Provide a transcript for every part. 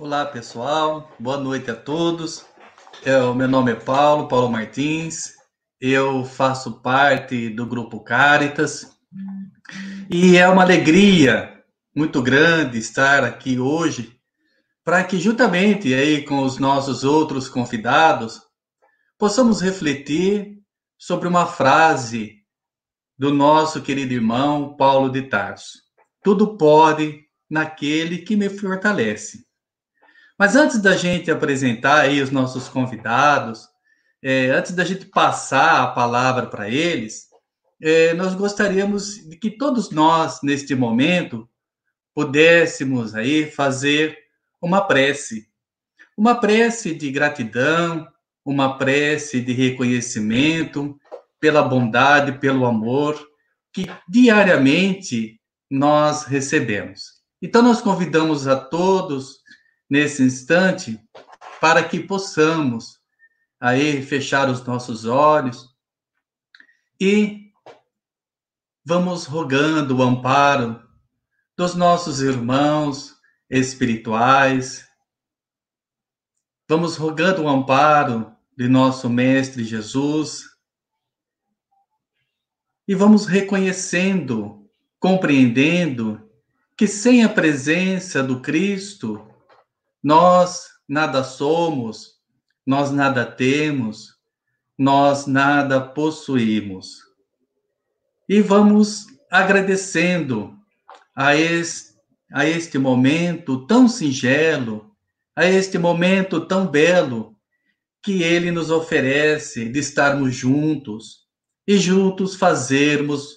Olá, pessoal. Boa noite a todos. É, o meu nome é Paulo, Paulo Martins. Eu faço parte do grupo Caritas. E é uma alegria muito grande estar aqui hoje para que juntamente aí com os nossos outros convidados possamos refletir sobre uma frase do nosso querido irmão Paulo de Tarso. Tudo pode naquele que me fortalece. Mas antes da gente apresentar aí os nossos convidados, é, antes da gente passar a palavra para eles, é, nós gostaríamos de que todos nós, neste momento, pudéssemos aí fazer uma prece. Uma prece de gratidão, uma prece de reconhecimento pela bondade, pelo amor que diariamente nós recebemos. Então, nós convidamos a todos nesse instante para que possamos aí fechar os nossos olhos e vamos rogando o amparo dos nossos irmãos espirituais. Vamos rogando o amparo de nosso mestre Jesus e vamos reconhecendo, compreendendo que sem a presença do Cristo nós nada somos, nós nada temos, nós nada possuímos. E vamos agradecendo a este, a este momento tão singelo, a este momento tão belo que ele nos oferece de estarmos juntos e juntos fazermos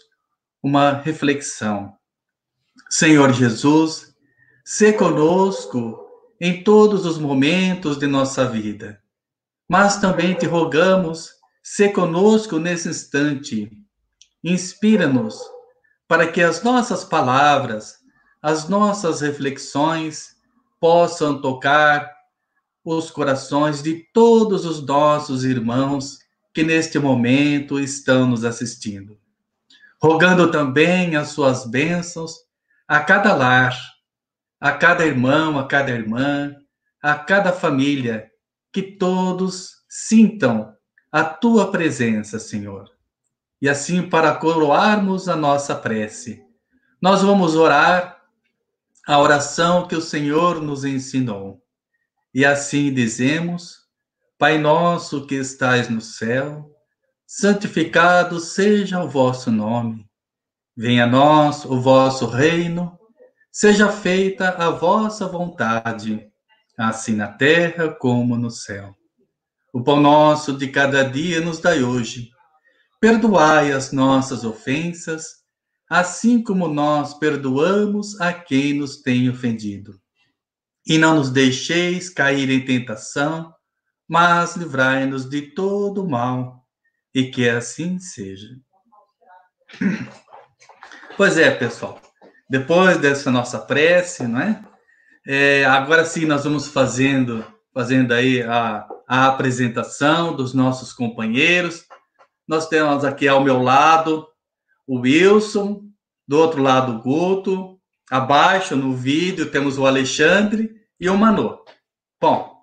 uma reflexão. Senhor Jesus, se conosco em todos os momentos de nossa vida. Mas também te rogamos, se conosco nesse instante. Inspira-nos para que as nossas palavras, as nossas reflexões possam tocar os corações de todos os nossos irmãos que neste momento estão nos assistindo. Rogando também as suas bênçãos a cada lar a cada irmão, a cada irmã, a cada família, que todos sintam a tua presença, Senhor. E assim, para coroarmos a nossa prece, nós vamos orar a oração que o Senhor nos ensinou. E assim dizemos: Pai nosso que estais no céu, santificado seja o vosso nome. Venha a nós o vosso reino Seja feita a vossa vontade, assim na terra como no céu. O pão nosso de cada dia nos dai hoje. Perdoai as nossas ofensas, assim como nós perdoamos a quem nos tem ofendido. E não nos deixeis cair em tentação, mas livrai-nos de todo mal, e que assim seja. Pois é, pessoal depois dessa nossa prece, não é? é agora sim nós vamos fazendo, fazendo aí a, a apresentação dos nossos companheiros. Nós temos aqui ao meu lado o Wilson, do outro lado o Guto, abaixo no vídeo temos o Alexandre e o Manu. Bom,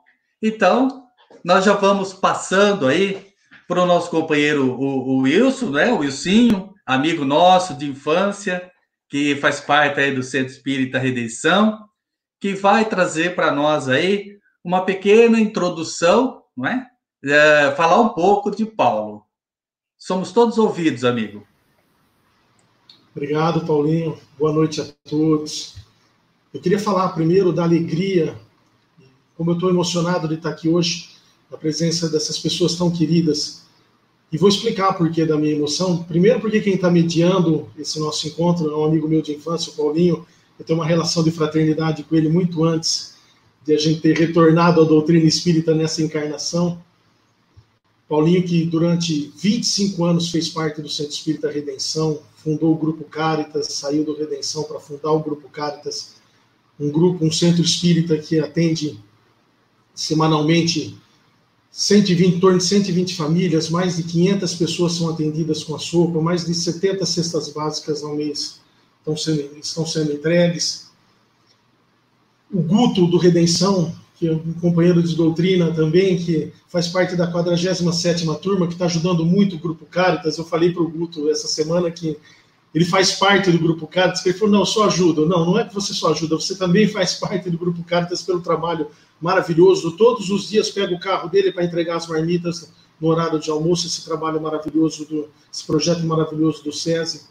então nós já vamos passando aí para o nosso companheiro o, o Wilson, né? O Wilsinho, amigo nosso de infância, que faz parte aí do Centro Espírita Redenção, que vai trazer para nós aí uma pequena introdução, não é? é? Falar um pouco de Paulo. Somos todos ouvidos, amigo. Obrigado, Paulinho. Boa noite a todos. Eu queria falar primeiro da alegria, como eu estou emocionado de estar aqui hoje, na presença dessas pessoas tão queridas e vou explicar por que da minha emoção. Primeiro, porque quem está mediando esse nosso encontro é um amigo meu de infância, o Paulinho. Eu tenho uma relação de fraternidade com ele muito antes de a gente ter retornado à doutrina espírita nessa encarnação. Paulinho, que durante 25 anos fez parte do Centro Espírita Redenção, fundou o Grupo Caritas, saiu do Redenção para fundar o Grupo Caritas, um grupo, um centro espírita que atende semanalmente 120, em torno de 120 famílias, mais de 500 pessoas são atendidas com a sopa, mais de 70 cestas básicas ao mês estão sendo, estão sendo entregues. o Guto do Redenção, que é um companheiro de doutrina também, que faz parte da 47ª turma, que está ajudando muito o Grupo Caritas. Eu falei para o Guto essa semana que ele faz parte do Grupo Caritas, ele falou, não, só ajudo. Não, não é que você só ajuda, você também faz parte do Grupo Caritas pelo trabalho maravilhoso. Todos os dias pega o carro dele para entregar as marmitas no horário de almoço, esse trabalho maravilhoso, do, esse projeto maravilhoso do SESI.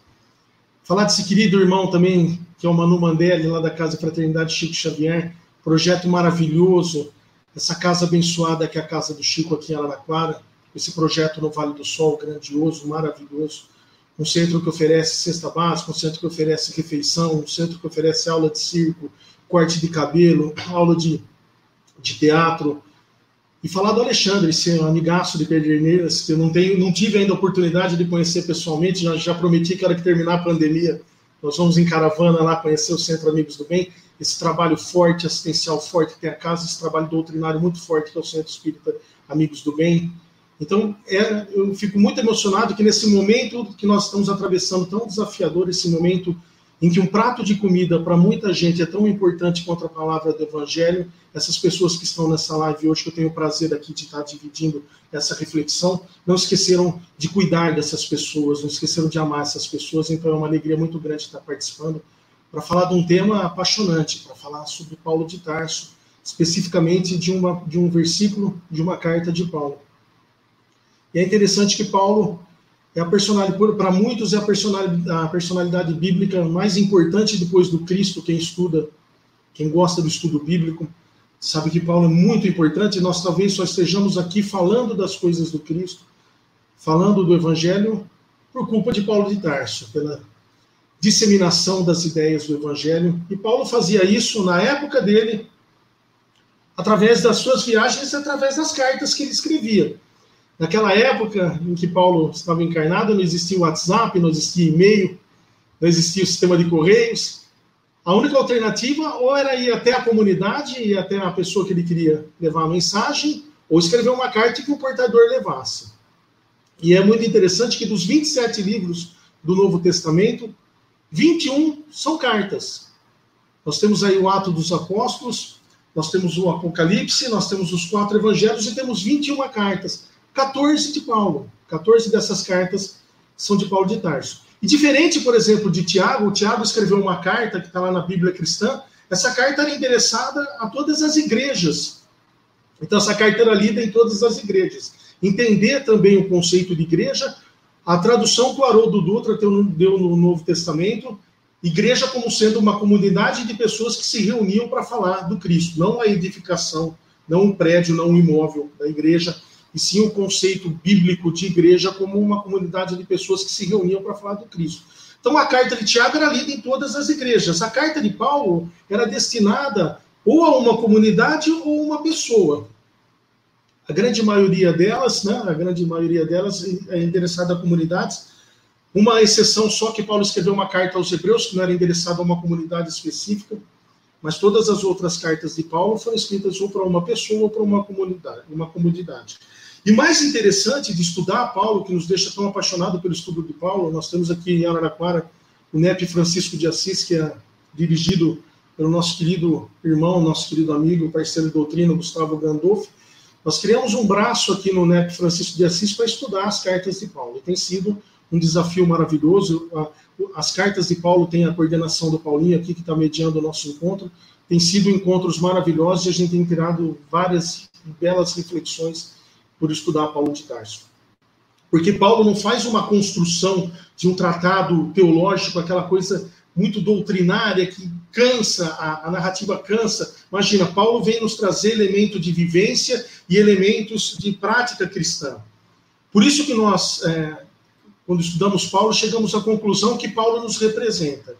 Falar desse querido irmão também, que é o Manu Mandelli, lá da Casa Fraternidade Chico Xavier, projeto maravilhoso, essa casa abençoada que é a casa do Chico aqui em Araraquara, esse projeto no Vale do Sol, grandioso, maravilhoso um centro que oferece cesta básica, um centro que oferece refeição, um centro que oferece aula de circo, corte de cabelo, aula de, de teatro. E falar do Alexandre, esse amigaço de Pederneiras, que eu não, tenho, não tive ainda a oportunidade de conhecer pessoalmente, já, já prometi que era que terminar a pandemia, nós vamos em caravana lá conhecer o Centro Amigos do Bem, esse trabalho forte, assistencial forte que tem a casa, esse trabalho doutrinário muito forte que é o Centro Espírita Amigos do Bem, então, é, eu fico muito emocionado que nesse momento que nós estamos atravessando tão desafiador, esse momento em que um prato de comida para muita gente é tão importante quanto a palavra do Evangelho, essas pessoas que estão nessa live hoje, que eu tenho o prazer aqui de estar dividindo essa reflexão, não esqueceram de cuidar dessas pessoas, não esqueceram de amar essas pessoas, então é uma alegria muito grande estar participando para falar de um tema apaixonante, para falar sobre Paulo de Tarso, especificamente de, uma, de um versículo de uma carta de Paulo. E é interessante que Paulo é a personalidade, para muitos, é a personalidade, a personalidade bíblica mais importante depois do Cristo. Quem estuda, quem gosta do estudo bíblico, sabe que Paulo é muito importante. Nós talvez só estejamos aqui falando das coisas do Cristo, falando do Evangelho, por culpa de Paulo de Tarso, pela disseminação das ideias do Evangelho. E Paulo fazia isso na época dele, através das suas viagens, através das cartas que ele escrevia. Naquela época em que Paulo estava encarnado, não existia WhatsApp, não existia e-mail, não existia o sistema de correios. A única alternativa ou era ir até a comunidade, ir até a pessoa que ele queria levar a mensagem, ou escrever uma carta que o portador levasse. E é muito interessante que dos 27 livros do Novo Testamento, 21 são cartas. Nós temos aí o Ato dos Apóstolos, nós temos o Apocalipse, nós temos os quatro evangelhos e temos 21 cartas. 14 de Paulo. 14 dessas cartas são de Paulo de Tarso. E diferente, por exemplo, de Tiago, o Tiago escreveu uma carta que está lá na Bíblia cristã. Essa carta era endereçada a todas as igrejas. Então, essa carta era lida em todas as igrejas. Entender também o conceito de igreja, a tradução que o Haroldo Dutra deu no Novo Testamento, igreja como sendo uma comunidade de pessoas que se reuniam para falar do Cristo, não a edificação, não um prédio, não um imóvel da igreja, e sim o conceito bíblico de igreja como uma comunidade de pessoas que se reuniam para falar do Cristo. Então a carta de Tiago era lida em todas as igrejas. A carta de Paulo era destinada ou a uma comunidade ou uma pessoa. A grande maioria delas, né, a grande maioria delas é endereçada a comunidades. Uma exceção só que Paulo escreveu uma carta aos Hebreus que não era endereçada a uma comunidade específica, mas todas as outras cartas de Paulo foram escritas ou para uma pessoa ou para uma comunidade, uma comunidade. E mais interessante de estudar Paulo, que nos deixa tão apaixonado pelo estudo de Paulo, nós temos aqui em Araraquara o NEP Francisco de Assis, que é dirigido pelo nosso querido irmão, nosso querido amigo, parceiro de doutrina, Gustavo Gandolfi. Nós criamos um braço aqui no NEP Francisco de Assis para estudar as cartas de Paulo. E tem sido um desafio maravilhoso. As cartas de Paulo têm a coordenação do Paulinho aqui, que está mediando o nosso encontro. Tem sido encontros maravilhosos e a gente tem tirado várias belas reflexões por estudar Paulo de Tarso. Porque Paulo não faz uma construção de um tratado teológico, aquela coisa muito doutrinária que cansa, a, a, narrativa cansa. Imagina, Paulo vem nos trazer elemento de vivência e elementos de prática cristã. Por isso que nós, é, quando estudamos Paulo, chegamos à conclusão que Paulo nos representa.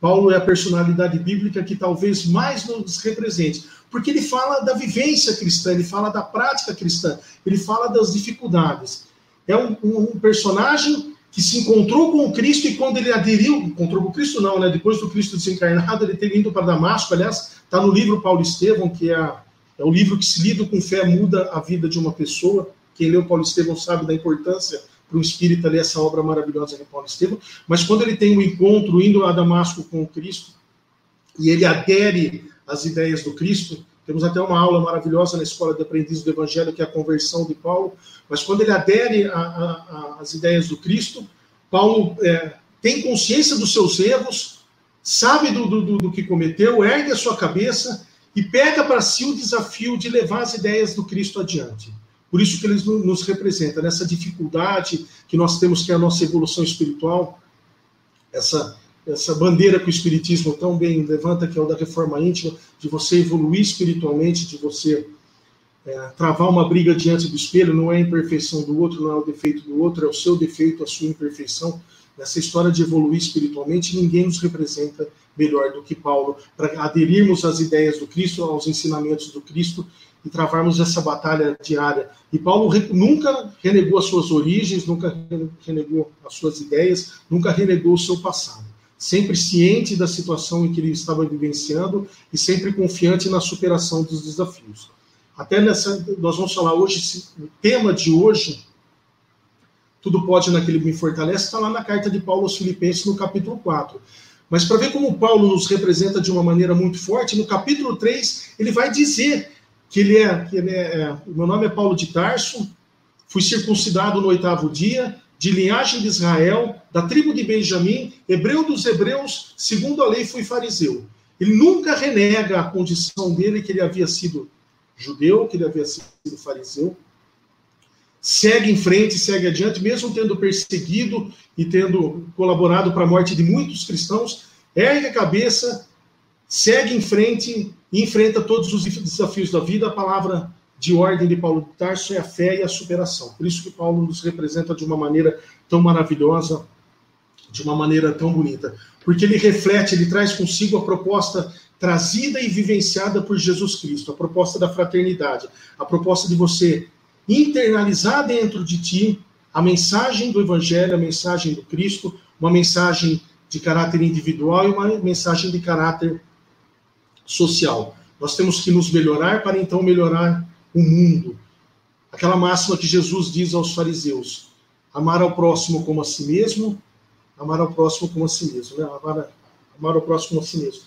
Paulo é a personalidade bíblica que talvez mais nos represente porque ele fala da vivência cristã, ele fala da prática cristã, ele fala das dificuldades. É um, um personagem que se encontrou com Cristo e quando ele aderiu, encontrou com Cristo não, né? Depois do Cristo desencarnado, ele ter ido para Damasco, aliás, está no livro Paulo Estevão, que é, é o livro que se lido com fé muda a vida de uma pessoa. Quem leu Paulo Estevão sabe da importância para o espírita ler essa obra maravilhosa de Paulo Estevão. Mas quando ele tem um encontro indo a Damasco com Cristo, e ele adere às ideias do Cristo. Temos até uma aula maravilhosa na Escola de Aprendizes do Evangelho, que é a conversão de Paulo. Mas quando ele adere às ideias do Cristo, Paulo é, tem consciência dos seus erros, sabe do, do, do que cometeu, ergue a sua cabeça e pega para si o desafio de levar as ideias do Cristo adiante. Por isso que ele nos representa, nessa dificuldade que nós temos, que é a nossa evolução espiritual, essa, essa bandeira que o Espiritismo tão bem levanta, que é o da reforma íntima, de você evoluir espiritualmente, de você é, travar uma briga diante do espelho, não é a imperfeição do outro, não é o defeito do outro, é o seu defeito, a sua imperfeição. Nessa história de evoluir espiritualmente, ninguém nos representa melhor do que Paulo, para aderirmos às ideias do Cristo, aos ensinamentos do Cristo e travarmos essa batalha diária. E Paulo nunca renegou as suas origens, nunca renegou as suas ideias, nunca renegou o seu passado. Sempre ciente da situação em que ele estava vivenciando e sempre confiante na superação dos desafios. Até nessa, nós vamos falar hoje, o tema de hoje, tudo pode naquele que me fortalece, está lá na carta de Paulo aos Filipenses, no capítulo 4. Mas para ver como Paulo nos representa de uma maneira muito forte, no capítulo 3, ele vai dizer que ele é, que ele é, é meu nome é Paulo de Tarso, fui circuncidado no oitavo dia, de linhagem de Israel, da tribo de Benjamim, hebreu dos hebreus, segundo a lei fui fariseu. Ele nunca renega a condição dele que ele havia sido judeu, que ele havia sido fariseu. Segue em frente, segue adiante, mesmo tendo perseguido e tendo colaborado para a morte de muitos cristãos, ergue a cabeça, segue em frente e enfrenta todos os desafios da vida. A palavra de ordem de Paulo de Tarso é a fé e a superação. Por isso que Paulo nos representa de uma maneira tão maravilhosa, de uma maneira tão bonita. Porque ele reflete, ele traz consigo a proposta trazida e vivenciada por Jesus Cristo, a proposta da fraternidade, a proposta de você internalizar dentro de ti a mensagem do Evangelho, a mensagem do Cristo, uma mensagem de caráter individual e uma mensagem de caráter social. Nós temos que nos melhorar para então melhorar o mundo. Aquela máxima que Jesus diz aos fariseus: amar ao próximo como a si mesmo, amar ao próximo como a si mesmo, né? amar, amar ao próximo como a si mesmo.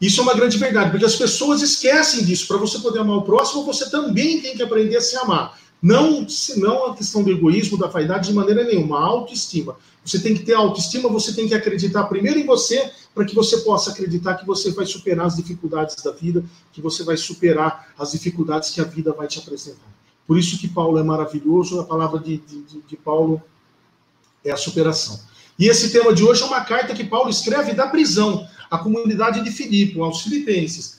Isso é uma grande verdade, porque as pessoas esquecem disso. Para você poder amar o próximo, você também tem que aprender a se amar. Não, não a questão do egoísmo, da vaidade, de maneira nenhuma, a autoestima. Você tem que ter autoestima, você tem que acreditar primeiro em você, para que você possa acreditar que você vai superar as dificuldades da vida, que você vai superar as dificuldades que a vida vai te apresentar. Por isso que Paulo é maravilhoso, a palavra de, de, de Paulo é a superação. E esse tema de hoje é uma carta que Paulo escreve da prisão à comunidade de Filipe, aos filipenses.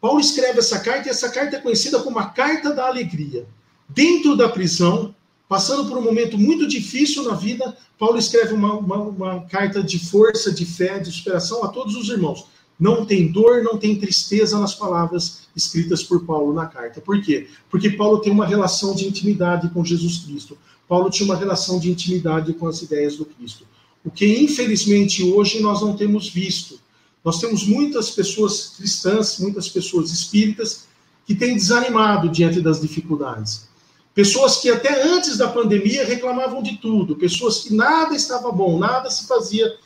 Paulo escreve essa carta e essa carta é conhecida como a Carta da Alegria. Dentro da prisão, passando por um momento muito difícil na vida, Paulo escreve uma, uma, uma carta de força, de fé, de superação a todos os irmãos. Não tem dor, não tem tristeza nas palavras escritas por Paulo na carta. Por quê? Porque Paulo tem uma relação de intimidade com Jesus Cristo. Paulo tinha uma relação de intimidade com as ideias do Cristo. O que, infelizmente, hoje nós não temos visto. Nós temos muitas pessoas cristãs, muitas pessoas espíritas, que têm desanimado diante das dificuldades. Pessoas que até antes da pandemia reclamavam de tudo, pessoas que nada estava bom, nada se fazia,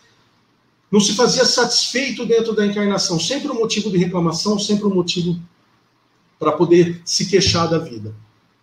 não se fazia satisfeito dentro da encarnação, sempre um motivo de reclamação, sempre um motivo para poder se queixar da vida.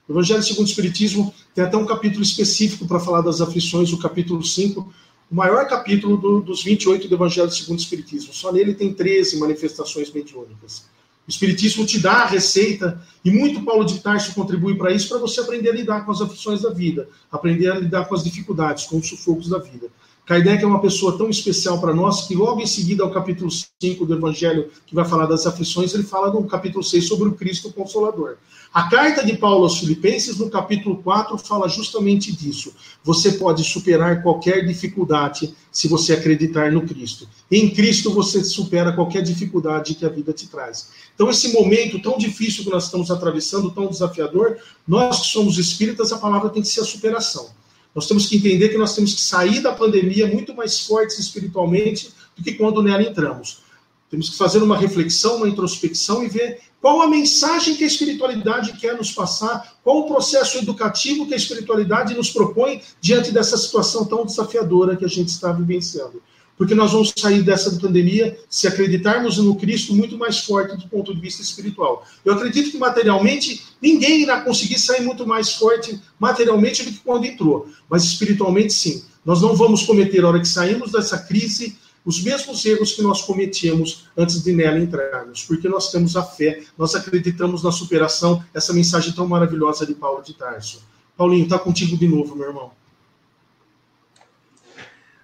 O Evangelho segundo o Espiritismo tem até um capítulo específico para falar das aflições, o capítulo 5, o maior capítulo do, dos 28 do Evangelho segundo o Espiritismo. Só nele tem 13 manifestações mediúnicas. O Espiritismo te dá a receita, e muito Paulo de Tarso contribui para isso, para você aprender a lidar com as aflições da vida, aprender a lidar com as dificuldades, com os sufocos da vida. Kardec é uma pessoa tão especial para nós que logo em seguida ao capítulo 5 do Evangelho, que vai falar das aflições, ele fala no capítulo 6 sobre o Cristo Consolador. A carta de Paulo aos Filipenses, no capítulo 4, fala justamente disso. Você pode superar qualquer dificuldade se você acreditar no Cristo. Em Cristo você supera qualquer dificuldade que a vida te traz. Então, esse momento tão difícil que nós estamos atravessando, tão desafiador, nós que somos espíritas, a palavra tem que ser a superação. Nós temos que entender que nós temos que sair da pandemia muito mais fortes espiritualmente do que quando nela entramos. Temos que fazer uma reflexão, uma introspecção e ver qual a mensagem que a espiritualidade quer nos passar, qual o processo educativo que a espiritualidade nos propõe diante dessa situação tão desafiadora que a gente está vivenciando. Porque nós vamos sair dessa pandemia se acreditarmos no Cristo muito mais forte do ponto de vista espiritual. Eu acredito que materialmente ninguém irá conseguir sair muito mais forte materialmente do que quando entrou, mas espiritualmente sim. Nós não vamos cometer, na hora que saímos dessa crise, os mesmos erros que nós cometíamos antes de nela entrarmos, porque nós temos a fé, nós acreditamos na superação, essa mensagem tão maravilhosa de Paulo de Tarso. Paulinho, está contigo de novo, meu irmão.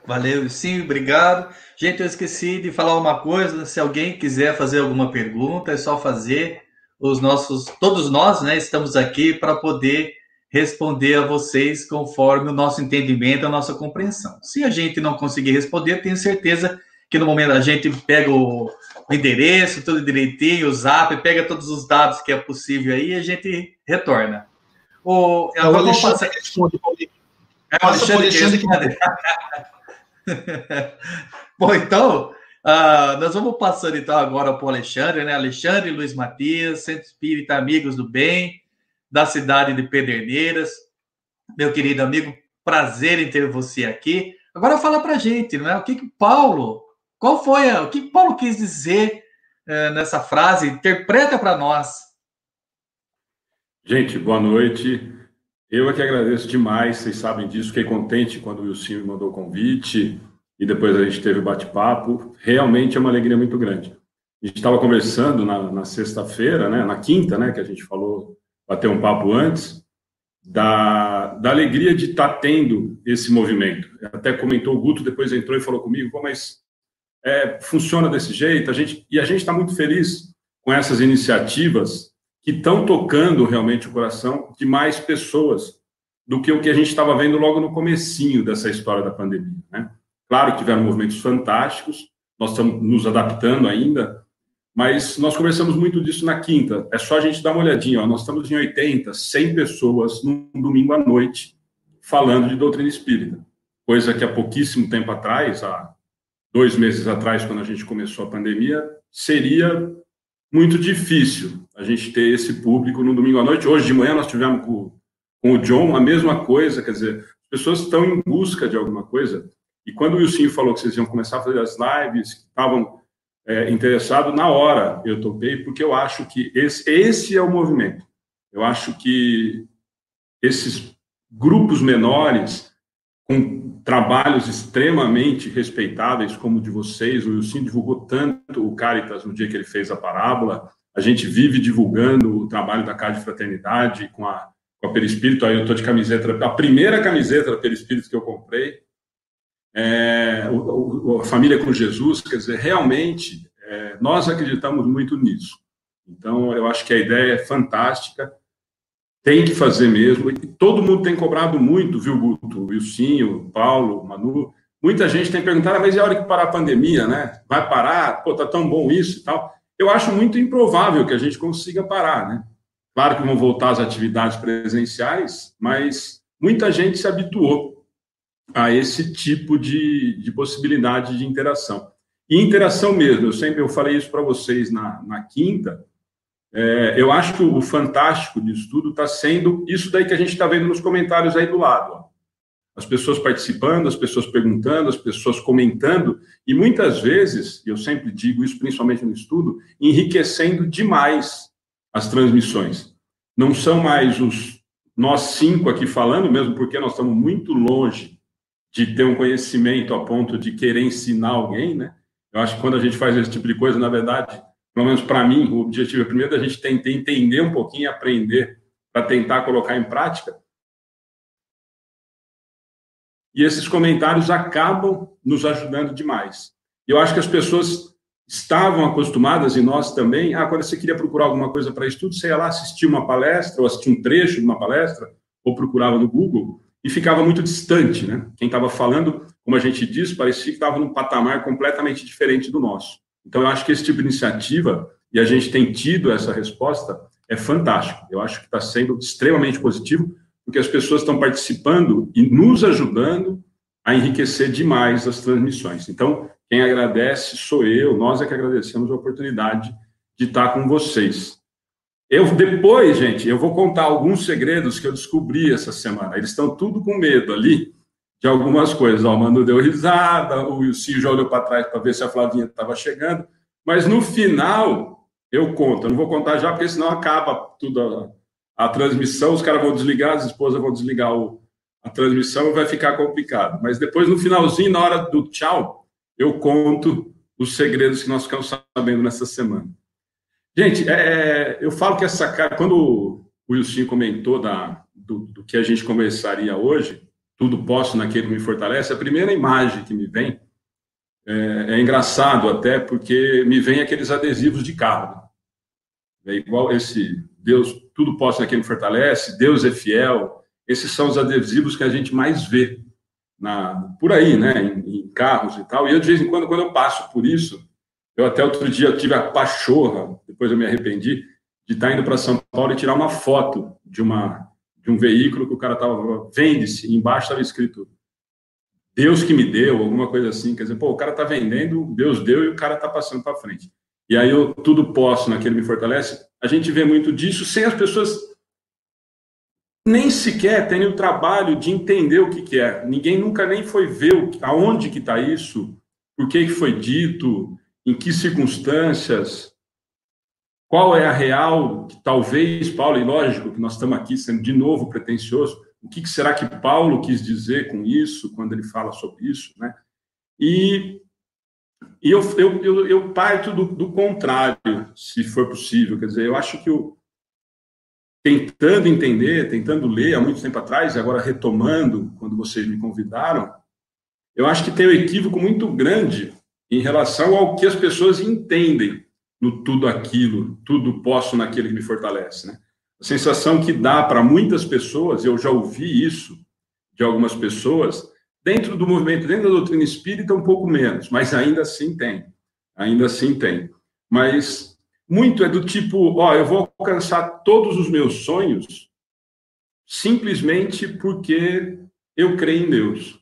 Valeu, sim, obrigado. Gente, eu esqueci de falar uma coisa. Se alguém quiser fazer alguma pergunta, é só fazer. Os nossos, todos nós, né, estamos aqui para poder responder a vocês conforme o nosso entendimento, a nossa compreensão. Se a gente não conseguir responder, tenho certeza que no momento a gente pega o, endereço, tudo direitinho, o zap, pega todos os dados que é possível aí e a gente retorna. O, é, o Alexandre passar... responde, É o Alexandre, Alexandre que... Bom, então, uh, nós vamos passando então agora para o Alexandre, né? Alexandre Luiz Matias, Centro Espírita Amigos do Bem, da cidade de Pederneiras. Meu querido amigo, prazer em ter você aqui. Agora fala para gente, não é? O que, que Paulo, qual foi, o que Paulo quis dizer uh, nessa frase? Interpreta para nós. Gente, boa noite. Eu é que agradeço demais, vocês sabem disso. Fiquei contente quando o Wilson me mandou o convite e depois a gente teve o bate-papo. Realmente é uma alegria muito grande. A gente estava conversando na, na sexta-feira, né, na quinta, né, que a gente falou bater um papo antes, da, da alegria de estar tá tendo esse movimento. Até comentou o Guto, depois entrou e falou comigo, Pô, mas é, funciona desse jeito, a gente, e a gente está muito feliz com essas iniciativas que estão tocando realmente o coração de mais pessoas do que o que a gente estava vendo logo no comecinho dessa história da pandemia. Né? Claro que tiveram movimentos fantásticos, nós estamos nos adaptando ainda, mas nós conversamos muito disso na quinta. É só a gente dar uma olhadinha. Ó. Nós estamos em 80, 100 pessoas num domingo à noite falando de doutrina espírita. Coisa que há pouquíssimo tempo atrás, há dois meses atrás, quando a gente começou a pandemia, seria muito difícil a gente ter esse público no domingo à noite. Hoje de manhã nós tivemos com, com o John a mesma coisa, quer dizer, as pessoas estão em busca de alguma coisa. E quando o Wilson falou que vocês iam começar a fazer as lives, estavam é, interessado, na hora eu topei, porque eu acho que esse, esse é o movimento. Eu acho que esses grupos menores, com trabalhos extremamente respeitáveis, como o de vocês, o Wilson divulgou tanto o Caritas no dia que ele fez a parábola, a gente vive divulgando o trabalho da Casa de Fraternidade com a, com a Perispírito, aí eu estou de camiseta, a primeira camiseta da Perispírito que eu comprei, é, o, o, a família com Jesus, quer dizer, realmente é, nós acreditamos muito nisso. Então, eu acho que a ideia é fantástica, tem que fazer mesmo, e todo mundo tem cobrado muito, viu, Guto, o Wilsinho, o Paulo, o Manu, muita gente tem perguntado, ah, mas é hora que parar a pandemia, né? Vai parar? Pô, tá tão bom isso e tal. Eu acho muito improvável que a gente consiga parar, né? Claro que vão voltar as atividades presenciais, mas muita gente se habituou a esse tipo de, de possibilidade de interação. E interação mesmo, eu sempre eu falei isso para vocês na, na quinta, é, eu acho que o fantástico disso tudo está sendo isso daí que a gente está vendo nos comentários aí do lado. Ó. As pessoas participando, as pessoas perguntando, as pessoas comentando, e muitas vezes, eu sempre digo isso, principalmente no estudo, enriquecendo demais as transmissões. Não são mais os nós cinco aqui falando, mesmo porque nós estamos muito longe de ter um conhecimento a ponto de querer ensinar alguém, né? Eu acho que quando a gente faz esse tipo de coisa, na verdade, pelo menos para mim, o objetivo é primeiro da gente tentar entender um pouquinho, aprender para tentar colocar em prática. E esses comentários acabam nos ajudando demais. Eu acho que as pessoas estavam acostumadas, e nós também, ah, quando você queria procurar alguma coisa para estudo, você ia lá assistir uma palestra, ou assistir um trecho de uma palestra, ou procurava no Google, e ficava muito distante, né? Quem estava falando, como a gente diz, parecia que estava num patamar completamente diferente do nosso. Então, eu acho que esse tipo de iniciativa, e a gente tem tido essa resposta, é fantástico. Eu acho que está sendo extremamente positivo, porque as pessoas estão participando e nos ajudando a enriquecer demais as transmissões. Então, quem agradece sou eu, nós é que agradecemos a oportunidade de estar com vocês. Eu depois, gente, eu vou contar alguns segredos que eu descobri essa semana. Eles estão tudo com medo ali de algumas coisas. O Manu deu risada, o Wilson já olhou para trás para ver se a Flavinha estava chegando, mas no final eu conto. Eu não vou contar já, porque senão acaba tudo a, a transmissão, os caras vão desligar, as esposas vão desligar o, a transmissão e vai ficar complicado. Mas depois, no finalzinho, na hora do tchau, eu conto os segredos que nós ficamos sabendo nessa semana. Gente, é, eu falo que essa cara, quando o Wilson comentou da, do, do, que a gente conversaria hoje, tudo posso naquele que me fortalece, a primeira imagem que me vem é, é engraçado até, porque me vem aqueles adesivos de carro. É igual esse Deus, tudo posso naquele que me fortalece, Deus é fiel. Esses são os adesivos que a gente mais vê na, por aí, né, em, em carros e tal. E eu, de vez em quando, quando eu passo por isso, eu até outro dia tive a pachorra, depois eu me arrependi, de estar indo para São Paulo e tirar uma foto de uma de um veículo que o cara estava vende-se, embaixo estava escrito Deus que me deu, alguma coisa assim, quer dizer, pô, o cara está vendendo, Deus deu e o cara está passando para frente. E aí eu tudo posso naquele me fortalece. A gente vê muito disso sem as pessoas nem sequer terem o trabalho de entender o que, que é. Ninguém nunca nem foi ver aonde que está isso, por que, que foi dito, em que circunstâncias, qual é a real, que talvez, Paulo, e lógico que nós estamos aqui sendo de novo pretensioso, o que, será que Paulo quis dizer com isso, quando ele fala sobre isso, né? E, e eu, eu, eu, eu parto do, do, contrário, se for possível, quer dizer, eu acho que eu, tentando entender, tentando ler há muito tempo atrás, e agora retomando, quando vocês me convidaram, eu acho que tem um equívoco muito grande em relação ao que as pessoas entendem no tudo aquilo, tudo posso naquele que me fortalece, né? A sensação que dá para muitas pessoas, eu já ouvi isso de algumas pessoas, dentro do movimento, dentro da doutrina espírita, um pouco menos, mas ainda assim tem. Ainda assim tem. Mas muito é do tipo, ó, eu vou alcançar todos os meus sonhos simplesmente porque eu creio em Deus.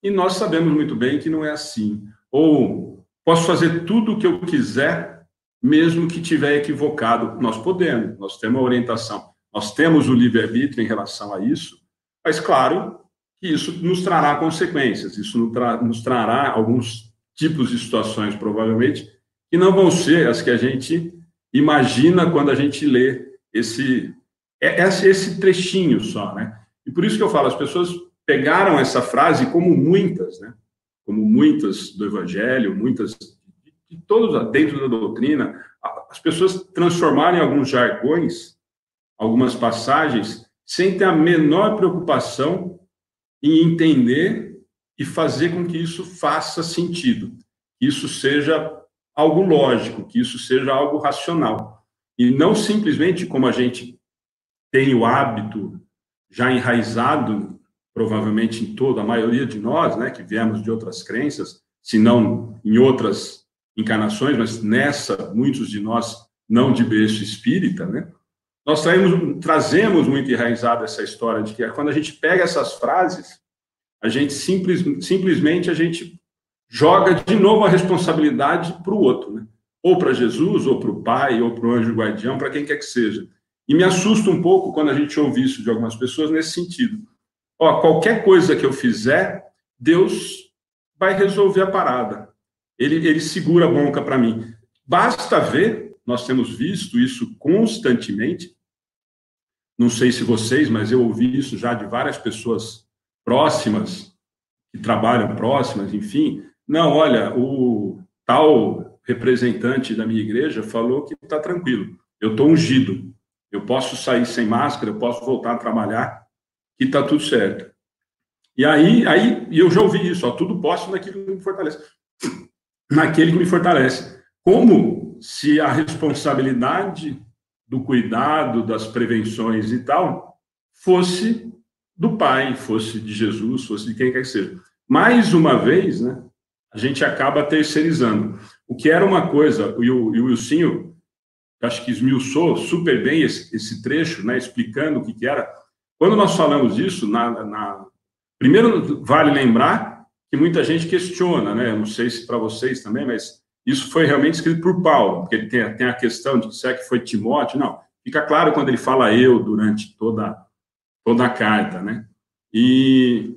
E nós sabemos muito bem que não é assim. Ou posso fazer tudo o que eu quiser, mesmo que tiver equivocado. Nós podemos, nós temos a orientação, nós temos o livre-arbítrio em relação a isso, mas claro que isso nos trará consequências, isso nos trará alguns tipos de situações, provavelmente, que não vão ser as que a gente imagina quando a gente lê esse, é, esse trechinho só, né? E por isso que eu falo, as pessoas pegaram essa frase como muitas, né? Como muitas do Evangelho, muitas de todos dentro da doutrina, as pessoas transformaram em alguns jargões, algumas passagens, sem ter a menor preocupação em entender e fazer com que isso faça sentido, que isso seja algo lógico, que isso seja algo racional. E não simplesmente como a gente tem o hábito já enraizado provavelmente em toda a maioria de nós, né, que viemos de outras crenças, se não em outras encarnações, mas nessa, muitos de nós não de berço espírita, né? Nós traímos, trazemos muito enraizada essa história de que quando a gente pega essas frases, a gente simples, simplesmente a gente joga de novo a responsabilidade para o outro, né? Ou para Jesus, ou para o Pai, ou para o anjo guardião, para quem quer que seja. E me assusta um pouco quando a gente ouve isso de algumas pessoas nesse sentido ó, qualquer coisa que eu fizer, Deus vai resolver a parada. Ele, ele segura a bronca para mim. Basta ver, nós temos visto isso constantemente. Não sei se vocês, mas eu ouvi isso já de várias pessoas próximas, que trabalham próximas, enfim. Não, olha, o tal representante da minha igreja falou que está tranquilo. Eu estou ungido. Eu posso sair sem máscara, eu posso voltar a trabalhar que está tudo certo. E aí, aí eu já ouvi isso, ó, tudo posso naquilo que me fortalece. Naquele que me fortalece. Como se a responsabilidade do cuidado, das prevenções e tal, fosse do Pai, fosse de Jesus, fosse de quem quer que seja. Mais uma vez, né, a gente acaba terceirizando. O que era uma coisa, e o, e o Wilsinho, acho que esmiuçou super bem esse, esse trecho, né, explicando o que, que era, quando nós falamos isso, na, na... primeiro vale lembrar que muita gente questiona, né? Não sei se para vocês também, mas isso foi realmente escrito por Paulo, porque ele tem, tem a questão de se é que foi Timóteo, não. Fica claro quando ele fala eu durante toda, toda a carta, né? E,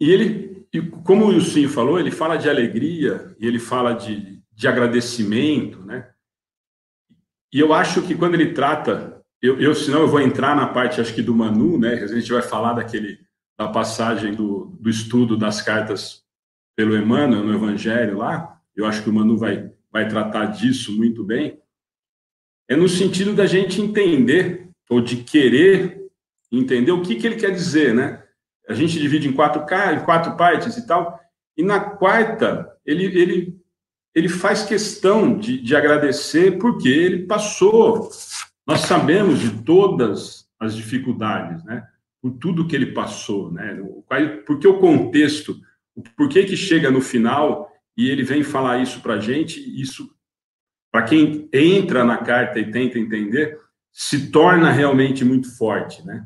e ele, como o Wilson falou, ele fala de alegria e ele fala de, de agradecimento, né? E eu acho que quando ele trata, eu, eu senão eu vou entrar na parte, acho que do Manu, né? A gente vai falar daquele da passagem do, do estudo das cartas pelo Emmanuel no Evangelho lá. Eu acho que o Manu vai, vai tratar disso muito bem. É no sentido da gente entender ou de querer entender o que, que ele quer dizer, né? A gente divide em quatro, em quatro partes e tal, e na quarta ele, ele ele faz questão de, de agradecer porque ele passou. Nós sabemos de todas as dificuldades, né? Por tudo que ele passou, né? Porque o contexto, por que que chega no final e ele vem falar isso para a gente, isso para quem entra na carta e tenta entender, se torna realmente muito forte, né?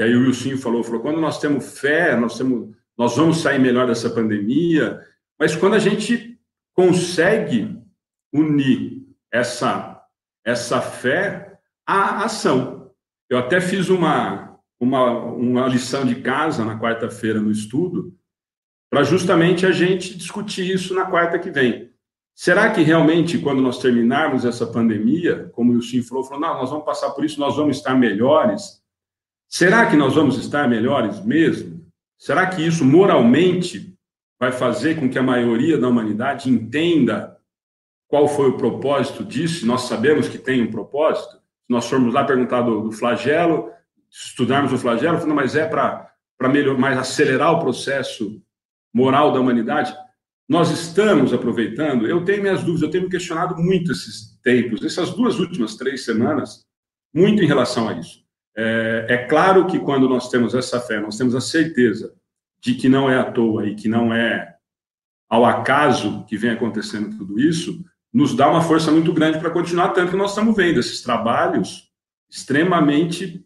E aí o Wilson falou, falou, quando nós temos fé, nós temos, nós vamos sair melhor dessa pandemia, mas quando a gente consegue unir essa, essa fé à ação. Eu até fiz uma, uma, uma lição de casa na quarta-feira no estudo, para justamente a gente discutir isso na quarta que vem. Será que realmente, quando nós terminarmos essa pandemia, como o Wilson falou, falou, não, nós vamos passar por isso, nós vamos estar melhores? Será que nós vamos estar melhores mesmo? Será que isso moralmente vai fazer com que a maioria da humanidade entenda qual foi o propósito disso. Nós sabemos que tem um propósito. Nós formos lá perguntar do, do flagelo, estudarmos o flagelo, não, mas é para melhor, mais acelerar o processo moral da humanidade. Nós estamos aproveitando. Eu tenho minhas dúvidas, eu tenho me questionado muito esses tempos, essas duas últimas três semanas, muito em relação a isso. É, é claro que quando nós temos essa fé, nós temos a certeza de que não é à toa e que não é ao acaso que vem acontecendo tudo isso, nos dá uma força muito grande para continuar, tanto que nós estamos vendo esses trabalhos extremamente,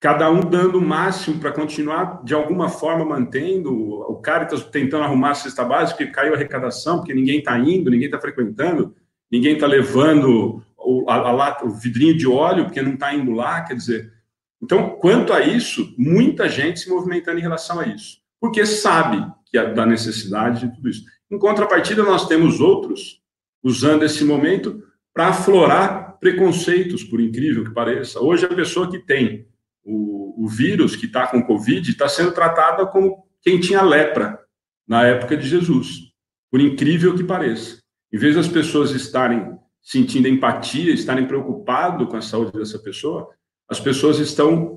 cada um dando o máximo para continuar, de alguma forma, mantendo. O Caritas tentando arrumar a cesta básica, porque caiu a arrecadação, porque ninguém está indo, ninguém está frequentando, ninguém está levando o, a, a, o vidrinho de óleo, porque não está indo lá, quer dizer então, quanto a isso, muita gente se movimentando em relação a isso, porque sabe que é da necessidade de tudo isso. Em contrapartida, nós temos outros usando esse momento para aflorar preconceitos, por incrível que pareça. Hoje, a pessoa que tem o, o vírus, que está com Covid, está sendo tratada como quem tinha lepra na época de Jesus, por incrível que pareça. Em vez das pessoas estarem sentindo empatia, estarem preocupados com a saúde dessa pessoa, as pessoas estão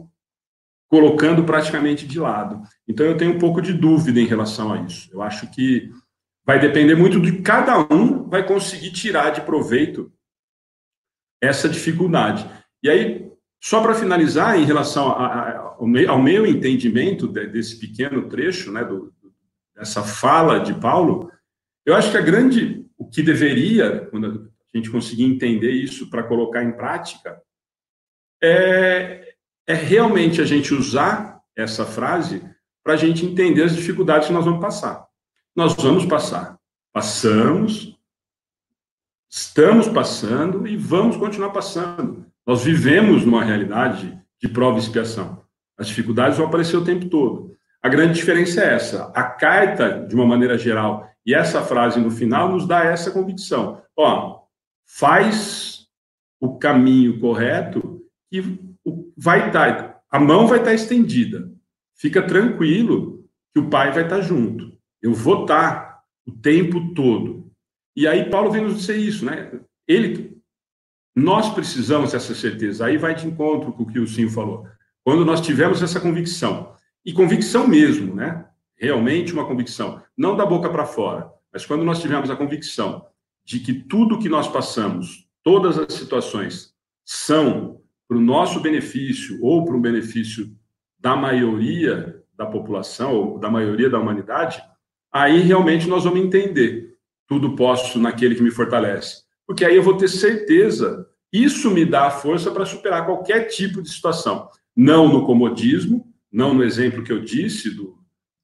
colocando praticamente de lado. Então, eu tenho um pouco de dúvida em relação a isso. Eu acho que vai depender muito de cada um vai conseguir tirar de proveito essa dificuldade. E aí, só para finalizar, em relação a, a, ao, meu, entendimento de, desse pequeno trecho, né, do, dessa fala de Paulo, eu acho que a grande, o que deveria, quando a gente conseguir entender isso para colocar em prática, é, é realmente a gente usar essa frase para a gente entender as dificuldades que nós vamos passar. Nós vamos passar. Passamos, estamos passando e vamos continuar passando. Nós vivemos numa realidade de prova e expiação. As dificuldades vão aparecer o tempo todo. A grande diferença é essa. A carta, de uma maneira geral, e essa frase no final nos dá essa convicção. Ó, faz o caminho correto e vai estar, tá, a mão vai estar tá estendida. Fica tranquilo que o pai vai estar tá junto. Eu vou estar o tempo todo. E aí Paulo vem nos dizer isso, né? Ele, nós precisamos dessa certeza. Aí vai de encontro com o que o Sim falou. Quando nós tivermos essa convicção, e convicção mesmo, né? Realmente uma convicção, não da boca para fora, mas quando nós tivermos a convicção de que tudo que nós passamos, todas as situações, são para o nosso benefício ou para o benefício da maioria da população ou da maioria da humanidade, aí realmente nós vamos entender tudo posso naquele que me fortalece. Porque aí eu vou ter certeza, isso me dá a força para superar qualquer tipo de situação. Não no comodismo, não no exemplo que eu disse do,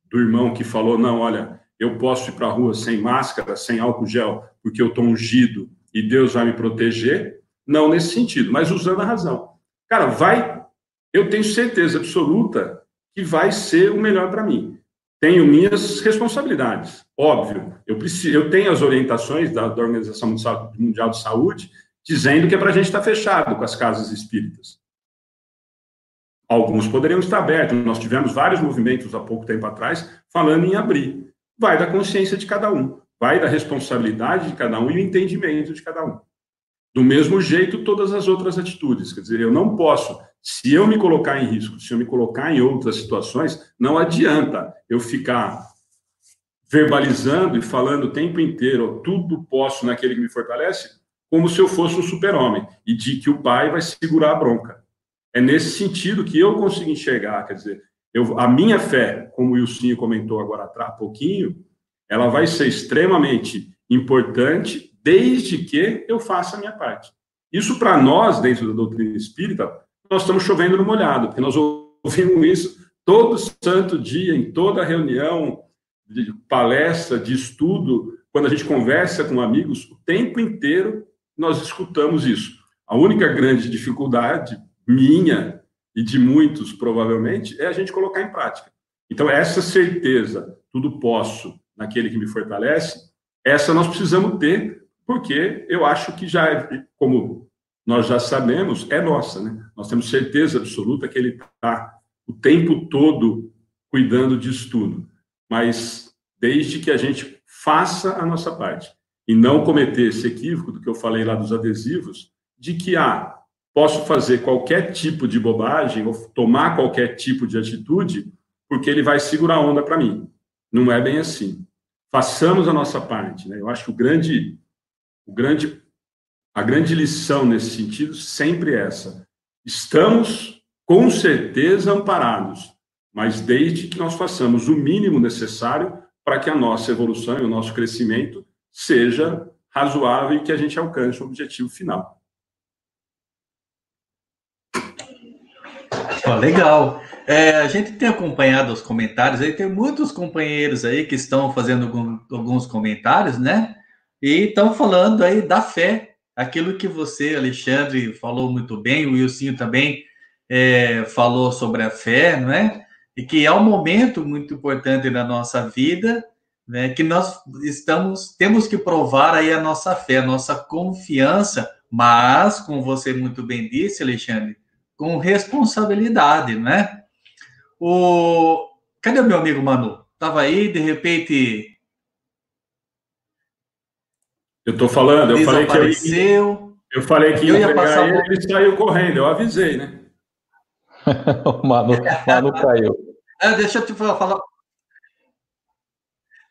do irmão que falou: não, olha, eu posso ir para a rua sem máscara, sem álcool gel, porque eu estou ungido e Deus vai me proteger. Não nesse sentido, mas usando a razão. Cara, vai eu tenho certeza absoluta que vai ser o melhor para mim. Tenho minhas responsabilidades, óbvio. Eu, preciso, eu tenho as orientações da, da Organização Mundial de Saúde dizendo que é para a gente estar fechado com as casas espíritas. Alguns poderiam estar abertos. Nós tivemos vários movimentos há pouco tempo atrás falando em abrir. Vai da consciência de cada um, vai da responsabilidade de cada um e o entendimento de cada um. Do mesmo jeito, todas as outras atitudes. Quer dizer, eu não posso, se eu me colocar em risco, se eu me colocar em outras situações, não adianta eu ficar verbalizando e falando o tempo inteiro, tudo posso naquele que me fortalece, como se eu fosse um super-homem e de que o pai vai segurar a bronca. É nesse sentido que eu consigo enxergar, quer dizer, eu, a minha fé, como o Wilson comentou agora há pouquinho, ela vai ser extremamente importante desde que eu faça a minha parte. Isso para nós, dentro da doutrina espírita, nós estamos chovendo no molhado, porque nós ouvimos isso todo santo dia, em toda reunião, de palestra, de estudo, quando a gente conversa com amigos, o tempo inteiro nós escutamos isso. A única grande dificuldade minha e de muitos, provavelmente, é a gente colocar em prática. Então, essa certeza, tudo posso naquele que me fortalece, essa nós precisamos ter, porque eu acho que já, é, como nós já sabemos, é nossa, né? Nós temos certeza absoluta que ele está o tempo todo cuidando disso tudo. Mas desde que a gente faça a nossa parte e não cometer esse equívoco do que eu falei lá dos adesivos, de que, ah, posso fazer qualquer tipo de bobagem ou tomar qualquer tipo de atitude, porque ele vai segurar a onda para mim. Não é bem assim. Façamos a nossa parte. Né? Eu acho que o grande, o grande, a grande lição nesse sentido sempre é essa. Estamos, com certeza, amparados, mas desde que nós façamos o mínimo necessário para que a nossa evolução e o nosso crescimento seja razoável e que a gente alcance o objetivo final. Oh, legal. É, a gente tem acompanhado os comentários aí, tem muitos companheiros aí que estão fazendo algum, alguns comentários, né? E estão falando aí da fé, aquilo que você, Alexandre, falou muito bem, o Wilson também é, falou sobre a fé, não é? E que é um momento muito importante na nossa vida, né? Que nós estamos, temos que provar aí a nossa fé, a nossa confiança, mas, como você muito bem disse, Alexandre, com responsabilidade, né? O cadê o meu amigo Manu? Tava aí, de repente. Eu tô falando, eu falei que eu, eu falei que ia, ia passar ele, ele saiu correndo, eu avisei, né? o Manu, Manu caiu. É, deixa eu te falar.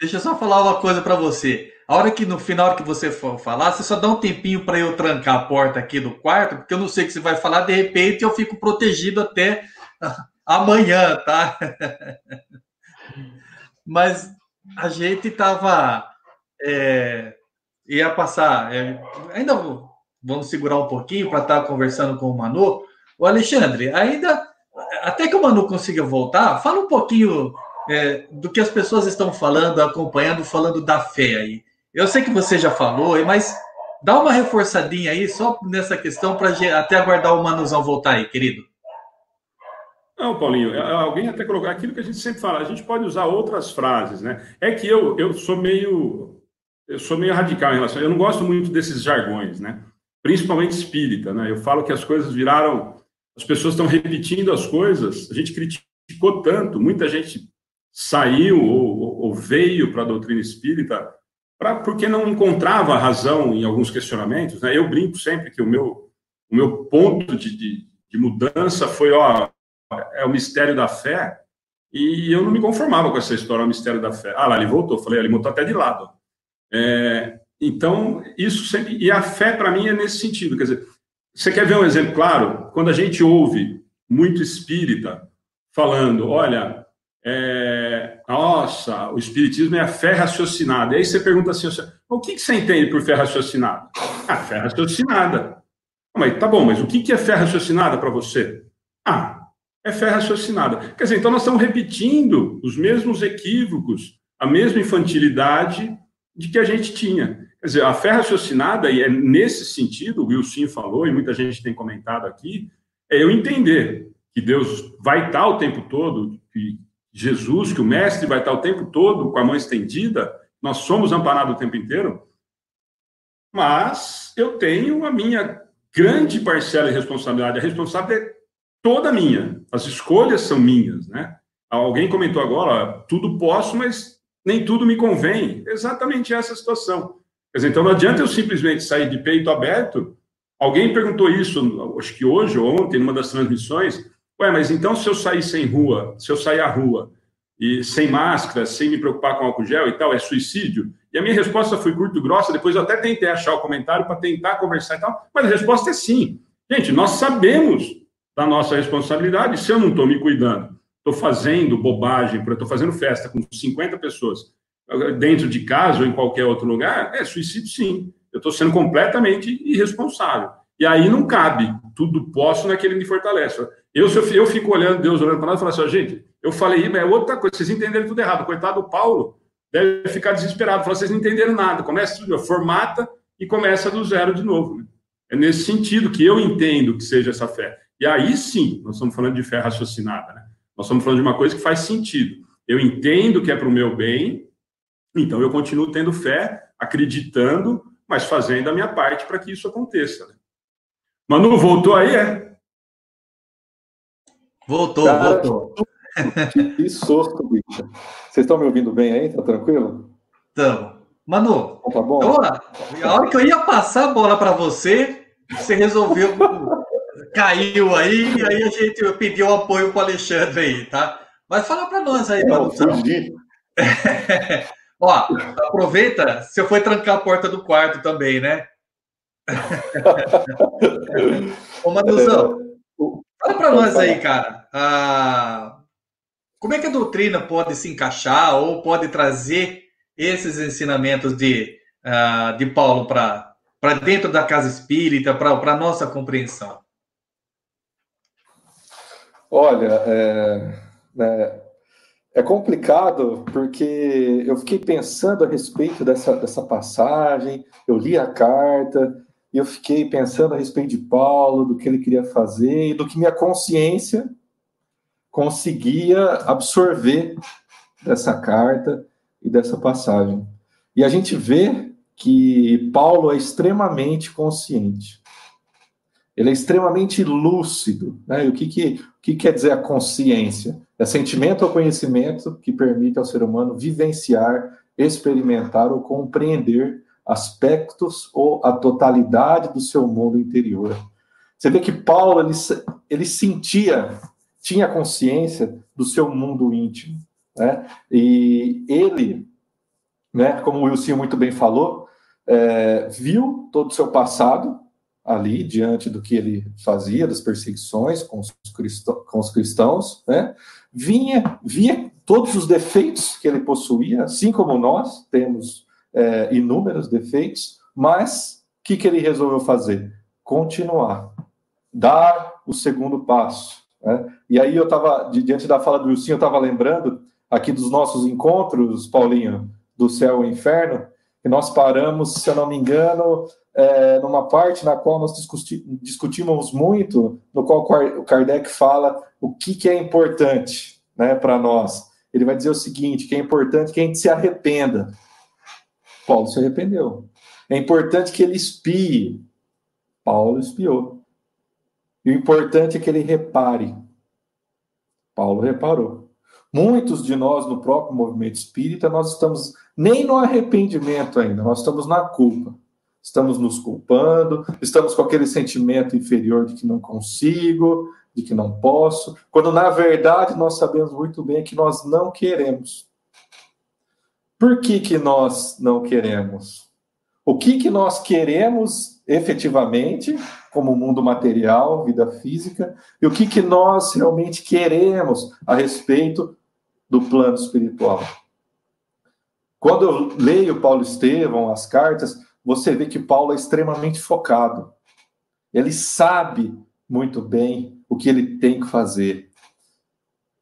Deixa eu só falar uma coisa para você. A hora que no final que você for falar, você só dá um tempinho para eu trancar a porta aqui do quarto, porque eu não sei o que você vai falar, de repente eu fico protegido até amanhã, tá? Mas a gente tava é, ia passar, é, ainda vamos segurar um pouquinho para estar tá conversando com o Manu. O Alexandre, ainda até que o Manu consiga voltar, fala um pouquinho é, do que as pessoas estão falando, acompanhando, falando da fé aí. Eu sei que você já falou, mas dá uma reforçadinha aí, só nessa questão, para até aguardar o Manuzão voltar aí, querido. Não, Paulinho, é, alguém até colocou aquilo que a gente sempre fala, a gente pode usar outras frases, né? É que eu, eu sou meio eu sou meio radical em relação, eu não gosto muito desses jargões, né? Principalmente espírita, né? Eu falo que as coisas viraram, as pessoas estão repetindo as coisas, a gente criticou tanto, muita gente saiu ou, ou veio para a doutrina espírita pra, porque não encontrava razão em alguns questionamentos. Né? Eu brinco sempre que o meu, o meu ponto de, de, de mudança foi, ó, é o mistério da fé, e eu não me conformava com essa história, o mistério da fé. Ah, lá, ele voltou, falei, ele voltou até de lado. É, então, isso sempre. E a fé, para mim, é nesse sentido. Quer dizer, você quer ver um exemplo claro? Quando a gente ouve muito espírita falando, olha, é, nossa, o Espiritismo é a fé raciocinada. E aí você pergunta assim, o que, você entende por fé raciocinada? Ah, fé raciocinada. Mas tá bom, mas o que, é fé raciocinada para você? Ah, é fé raciocinada. Quer dizer, então nós estamos repetindo os mesmos equívocos, a mesma infantilidade de que a gente tinha. Quer dizer, a fé raciocinada, e é nesse sentido, o Wilson falou, e muita gente tem comentado aqui, é eu entender que Deus vai estar o tempo todo, que Jesus, que o Mestre vai estar o tempo todo com a mão estendida, nós somos amparados o tempo inteiro, mas eu tenho a minha grande parcela de responsabilidade. A responsabilidade é toda minha. As escolhas são minhas, né? Alguém comentou agora, tudo posso, mas nem tudo me convém. Exatamente essa situação. Quer dizer, então não adianta eu simplesmente sair de peito aberto. Alguém perguntou isso, acho que hoje ou ontem, numa das transmissões. Ué, mas então se eu sair sem rua, se eu sair à rua e sem máscara, sem me preocupar com álcool gel e tal, é suicídio? E a minha resposta foi curto e grossa, depois eu até tentei achar o comentário para tentar conversar e tal, mas a resposta é sim. Gente, nós sabemos da nossa responsabilidade. Se eu não estou me cuidando, estou fazendo bobagem, estou fazendo festa com 50 pessoas dentro de casa ou em qualquer outro lugar, é suicídio sim. Eu estou sendo completamente irresponsável. E aí não cabe, tudo posso naquele que me fortalece. Eu, eu, eu fico olhando, Deus olhando para nós e falo assim, gente, eu falei, mas é outra coisa, vocês entenderam tudo errado. Coitado do Paulo, deve ficar desesperado. Fala, vocês não entenderam nada. Começa, formata e começa do zero de novo. Né? É nesse sentido que eu entendo que seja essa fé. E aí sim, nós estamos falando de fé raciocinada. Né? Nós estamos falando de uma coisa que faz sentido. Eu entendo que é para o meu bem, então eu continuo tendo fé, acreditando, mas fazendo a minha parte para que isso aconteça. Né? Manu, voltou aí, é? Voltou, Cara, voltou. Que susto, bicho. Vocês estão me ouvindo bem aí? Tá tranquilo? Estamos. Manu, então, tá bom. Então, a hora que eu ia passar a bola para você, você resolveu. Caiu aí, e aí a gente pediu apoio para o Alexandre aí, tá? Mas fala para nós aí, Manu. Ó, aproveita, você foi trancar a porta do quarto também, né? Ô, Manuzão, fala para nós aí, cara. Ah, como é que a doutrina pode se encaixar ou pode trazer esses ensinamentos de, uh, de Paulo para dentro da casa espírita, para a nossa compreensão? Olha, é, é, é, complicado porque eu fiquei pensando a respeito dessa, dessa passagem, eu li a carta, eu fiquei pensando a respeito de Paulo, do que ele queria fazer e do que minha consciência conseguia absorver dessa carta e dessa passagem. E a gente vê que Paulo é extremamente consciente. Ele é extremamente lúcido. Né? E o que, que, o que quer dizer a consciência? É sentimento ou conhecimento que permite ao ser humano vivenciar, experimentar ou compreender aspectos ou a totalidade do seu mundo interior. Você vê que Paulo ele, ele sentia tinha consciência do seu mundo íntimo, né? E ele, né, como o Wilson muito bem falou, é, viu todo o seu passado ali diante do que ele fazia, das perseguições com os, cristãos, com os cristãos, né? Vinha, via todos os defeitos que ele possuía, assim como nós temos é, inúmeros defeitos, mas o que, que ele resolveu fazer? Continuar, dar o segundo passo, né? E aí eu estava, diante da fala do Wilson, eu estava lembrando aqui dos nossos encontros, Paulinho, do céu e inferno, que nós paramos, se eu não me engano, é, numa parte na qual nós discuti discutimos muito, no qual o Kardec fala o que, que é importante né, para nós. Ele vai dizer o seguinte, que é importante que a gente se arrependa. Paulo se arrependeu. É importante que ele espie. Paulo espiou. E o importante é que ele repare. Paulo reparou. Muitos de nós no próprio movimento espírita, nós estamos nem no arrependimento ainda, nós estamos na culpa. Estamos nos culpando, estamos com aquele sentimento inferior de que não consigo, de que não posso, quando na verdade nós sabemos muito bem que nós não queremos. Por que, que nós não queremos? O que, que nós queremos efetivamente como mundo material, vida física, e o que, que nós realmente queremos a respeito do plano espiritual. Quando eu leio Paulo Estevão, as cartas, você vê que Paulo é extremamente focado. Ele sabe muito bem o que ele tem que fazer.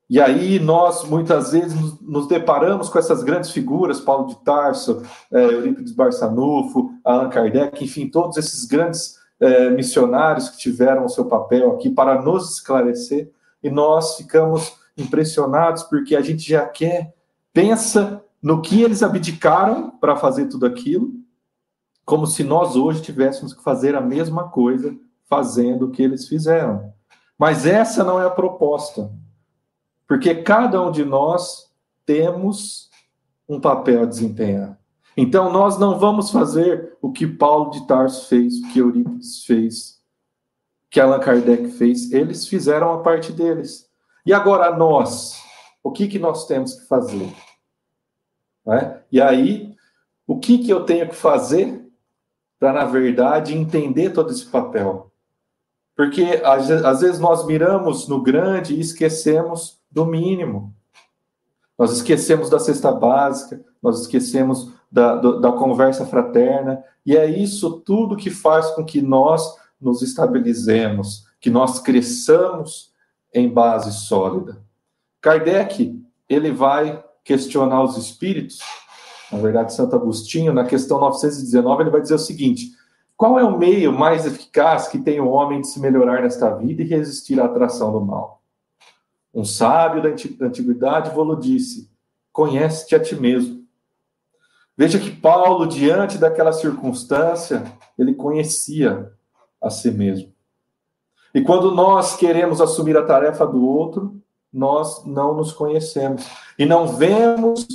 E aí nós muitas vezes nos deparamos com essas grandes figuras, Paulo de Tarso, é, Eurípides Barçanufo, Allan Kardec, enfim, todos esses grandes é, missionários que tiveram o seu papel aqui para nos esclarecer, e nós ficamos impressionados porque a gente já quer, pensa no que eles abdicaram para fazer tudo aquilo, como se nós hoje tivéssemos que fazer a mesma coisa fazendo o que eles fizeram. Mas essa não é a proposta. Porque cada um de nós temos um papel a desempenhar. Então nós não vamos fazer o que Paulo de Tarso fez, o que Eurípides fez, que Allan Kardec fez. Eles fizeram a parte deles. E agora nós, o que, que nós temos que fazer? É? E aí, o que, que eu tenho que fazer para, na verdade, entender todo esse papel? Porque às vezes nós miramos no grande e esquecemos do mínimo. Nós esquecemos da cesta básica, nós esquecemos da, da conversa fraterna, e é isso tudo que faz com que nós nos estabilizemos, que nós cresçamos em base sólida. Kardec, ele vai questionar os espíritos, na verdade, Santo Agostinho, na questão 919, ele vai dizer o seguinte: qual é o meio mais eficaz que tem o homem de se melhorar nesta vida e resistir à atração do mal? Um sábio da antiguidade vos disse: conhece-te a ti mesmo. Veja que Paulo, diante daquela circunstância, ele conhecia a si mesmo. E quando nós queremos assumir a tarefa do outro, nós não nos conhecemos e não vemos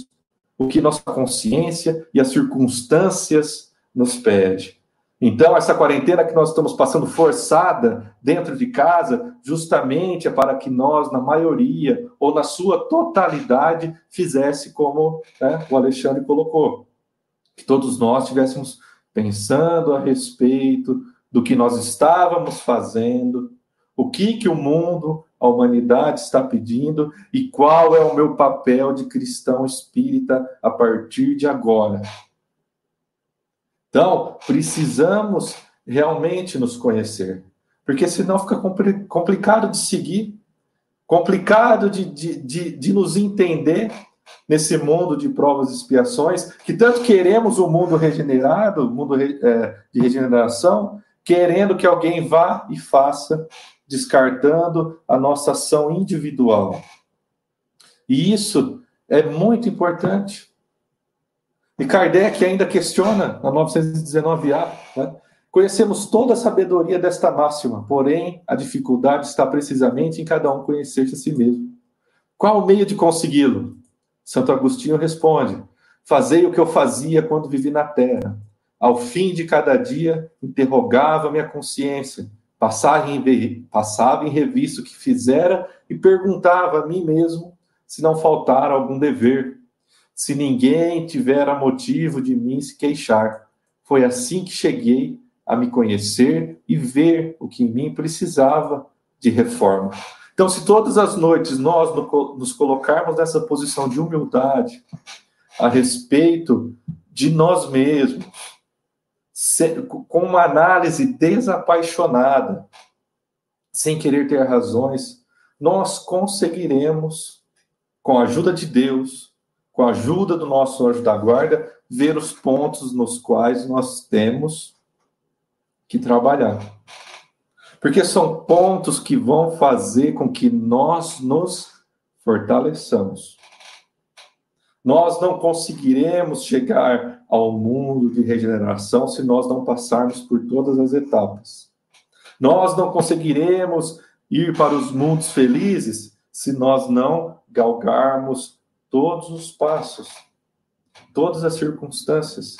o que nossa consciência e as circunstâncias nos pede. Então, essa quarentena que nós estamos passando forçada dentro de casa, justamente é para que nós, na maioria, ou na sua totalidade, fizesse como né, o Alexandre colocou. Que todos nós estivéssemos pensando a respeito do que nós estávamos fazendo, o que, que o mundo, a humanidade está pedindo e qual é o meu papel de cristão espírita a partir de agora. Então, precisamos realmente nos conhecer, porque senão fica complicado de seguir, complicado de, de, de, de nos entender nesse mundo de provas e expiações, que tanto queremos o um mundo regenerado, o um mundo é, de regeneração, querendo que alguém vá e faça, descartando a nossa ação individual. E isso é muito importante. E Kardec ainda questiona, na 919A, né? conhecemos toda a sabedoria desta máxima, porém a dificuldade está precisamente em cada um conhecer-se a si mesmo. Qual o meio de consegui-lo? Santo Agostinho responde: Fazei o que eu fazia quando vivi na terra. Ao fim de cada dia, interrogava minha consciência, passava em, revista o que fizera e perguntava a mim mesmo se não faltara algum dever se ninguém tivera motivo de mim se queixar. Foi assim que cheguei a me conhecer e ver o que em mim precisava de reforma. Então, se todas as noites nós nos colocarmos nessa posição de humildade a respeito de nós mesmos, com uma análise desapaixonada, sem querer ter razões, nós conseguiremos, com a ajuda de Deus, com a ajuda do nosso anjo da guarda, ver os pontos nos quais nós temos que trabalhar. Porque são pontos que vão fazer com que nós nos fortaleçamos. Nós não conseguiremos chegar ao mundo de regeneração se nós não passarmos por todas as etapas. Nós não conseguiremos ir para os mundos felizes se nós não galgarmos todos os passos, todas as circunstâncias.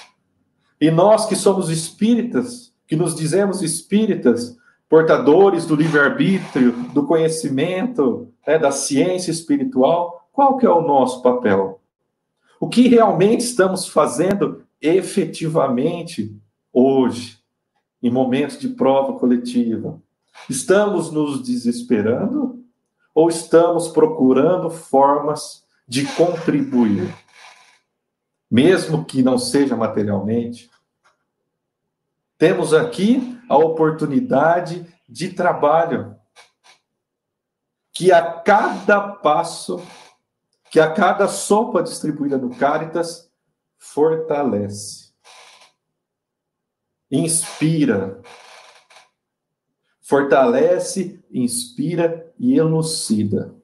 E nós que somos espíritas, que nos dizemos espíritas, portadores do livre-arbítrio, do conhecimento, né, da ciência espiritual, qual que é o nosso papel? O que realmente estamos fazendo efetivamente hoje, em momentos de prova coletiva? Estamos nos desesperando ou estamos procurando formas de contribuir, mesmo que não seja materialmente. Temos aqui a oportunidade de trabalho, que a cada passo, que a cada sopa distribuída no Caritas, fortalece, inspira, fortalece, inspira e elucida.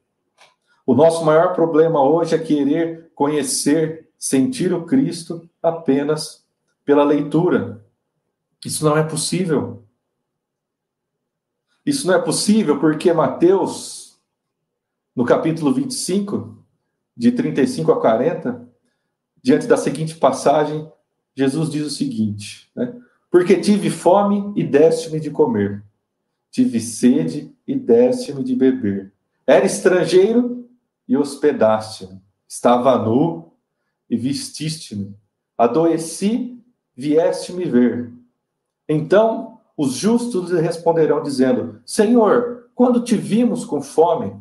O nosso maior problema hoje é querer conhecer, sentir o Cristo apenas pela leitura. Isso não é possível. Isso não é possível porque Mateus, no capítulo 25, de 35 a 40, diante da seguinte passagem, Jesus diz o seguinte: né? Porque tive fome e deste-me de comer, tive sede e deste-me de beber. Era estrangeiro e hospedaste-me, estava nu e vestiste-me, adoeci, vieste me ver. Então os justos lhe responderão, dizendo: Senhor, quando te vimos com fome?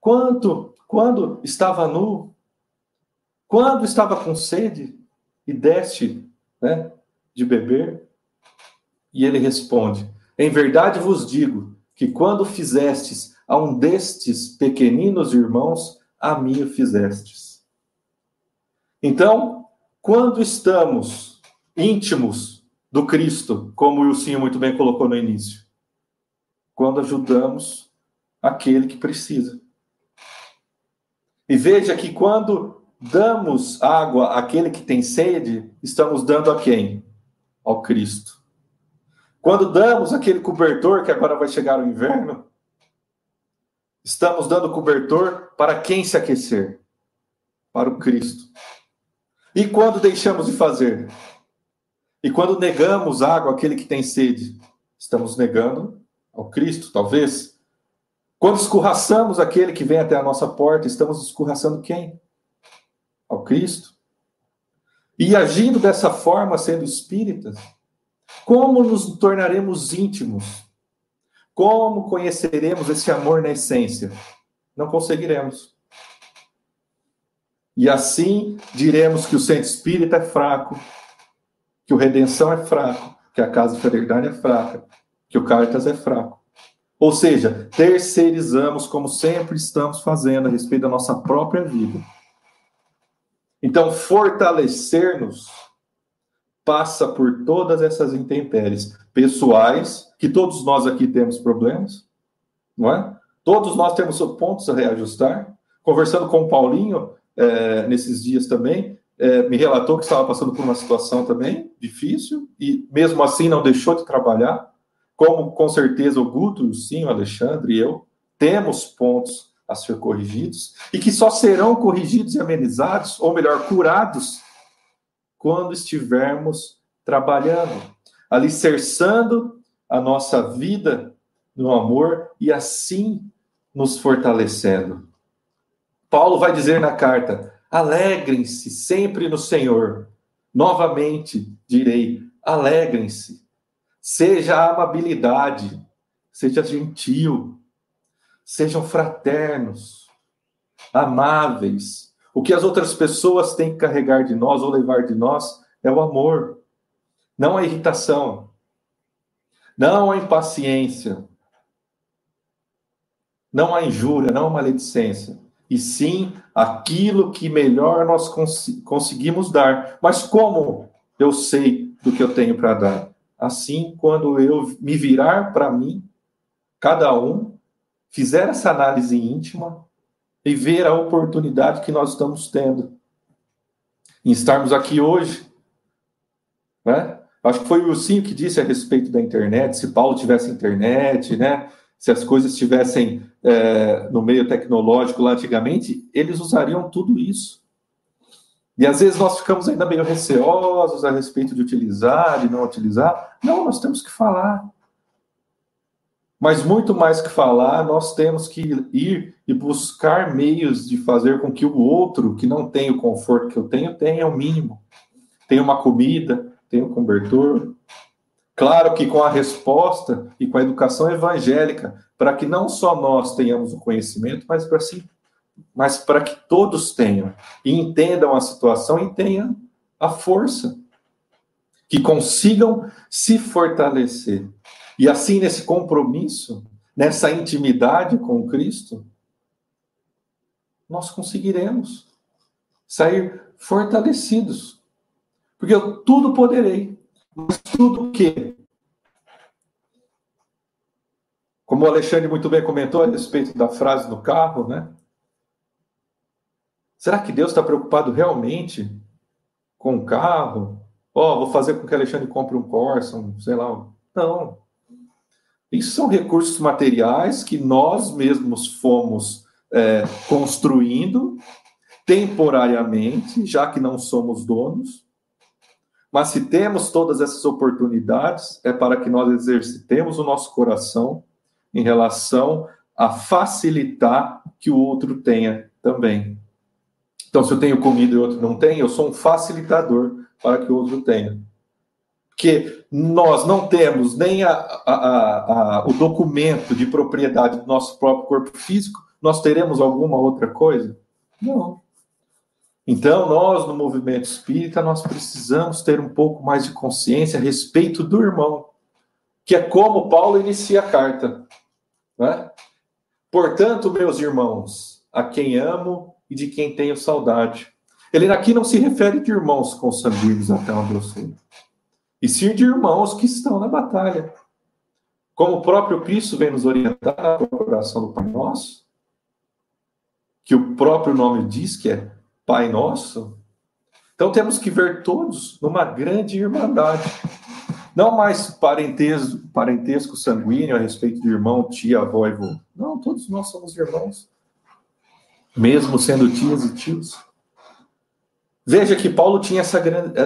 Quanto, quando estava nu? Quando estava com sede e deste né, de beber? E ele responde: Em verdade vos digo que quando fizestes a um destes pequeninos irmãos, a mim o fizestes. Então, quando estamos íntimos do Cristo, como o Wilson muito bem colocou no início, quando ajudamos aquele que precisa. E veja que quando damos água àquele que tem sede, estamos dando a quem? Ao Cristo. Quando damos aquele cobertor, que agora vai chegar o inverno, estamos dando cobertor para quem se aquecer? Para o Cristo. E quando deixamos de fazer? E quando negamos água àquele que tem sede? Estamos negando ao Cristo, talvez? Quando escorraçamos aquele que vem até a nossa porta, estamos escorraçando quem? Ao Cristo. E agindo dessa forma, sendo espíritas, como nos tornaremos íntimos? Como conheceremos esse amor na essência? Não conseguiremos. E assim diremos que o centro espírita é fraco, que o redenção é fraco, que a casa de fraternidade é fraca, que o Cartas é fraco. Ou seja, terceirizamos como sempre estamos fazendo a respeito da nossa própria vida. Então, fortalecer-nos passa por todas essas intempéries pessoais, que todos nós aqui temos problemas, não é? Todos nós temos pontos a reajustar. Conversando com o Paulinho é, nesses dias também, é, me relatou que estava passando por uma situação também difícil e mesmo assim não deixou de trabalhar como com certeza o Guto, sim, o Alexandre e eu, temos pontos a ser corrigidos e que só serão corrigidos e amenizados, ou melhor, curados, quando estivermos trabalhando, alicerçando a nossa vida no amor e assim nos fortalecendo. Paulo vai dizer na carta: alegrem-se sempre no Senhor. Novamente direi: alegrem-se. Seja amabilidade, seja gentil, sejam fraternos, amáveis. O que as outras pessoas têm que carregar de nós ou levar de nós é o amor, não a irritação, não a impaciência, não a injúria, não a maledicência, e sim aquilo que melhor nós cons conseguimos dar. Mas como eu sei do que eu tenho para dar? Assim, quando eu me virar para mim, cada um fizer essa análise íntima e ver a oportunidade que nós estamos tendo em estarmos aqui hoje, né? Acho que foi o Wilson que disse a respeito da internet, se Paulo tivesse internet, né? Se as coisas estivessem é, no meio tecnológico lá antigamente, eles usariam tudo isso. E às vezes nós ficamos ainda meio receosos a respeito de utilizar, de não utilizar. Não, nós temos que falar. Mas muito mais que falar, nós temos que ir e buscar meios de fazer com que o outro, que não tem o conforto que eu tenho, tenha o mínimo. Tenha uma comida, tenha um cobertor. Claro que com a resposta e com a educação evangélica, para que não só nós tenhamos o conhecimento, mas para assim mas para que todos tenham e entendam a situação e tenham a força, que consigam se fortalecer. E assim, nesse compromisso, nessa intimidade com Cristo, nós conseguiremos sair fortalecidos. Porque eu tudo poderei, mas tudo o quê? Como o Alexandre muito bem comentou a respeito da frase do carro, né? Será que Deus está preocupado realmente com o carro? Ó, oh, vou fazer com que Alexandre compre um Corsa, um, sei lá. Não. Isso são recursos materiais que nós mesmos fomos é, construindo temporariamente, já que não somos donos. Mas se temos todas essas oportunidades, é para que nós exercitemos o nosso coração em relação a facilitar que o outro tenha também. Então, se eu tenho comida e outro não tem, eu sou um facilitador para que o outro tenha. Porque nós não temos nem a, a, a, o documento de propriedade do nosso próprio corpo físico, nós teremos alguma outra coisa? Não. Então, nós, no movimento espírita, nós precisamos ter um pouco mais de consciência a respeito do irmão, que é como Paulo inicia a carta. Né? Portanto, meus irmãos, a quem amo e de quem tenho saudade. Ele aqui não se refere de irmãos consanguíneos, até onde eu sei, e sim de irmãos que estão na batalha. Como o próprio Cristo vem nos orientar na procuração do Pai Nosso, que o próprio nome diz que é Pai Nosso, então temos que ver todos numa grande irmandade. Não mais parentesco, parentesco sanguíneo a respeito de irmão, tia, avó e avô. Não, todos nós somos irmãos. Mesmo sendo tias e tios. Veja que Paulo tinha essa,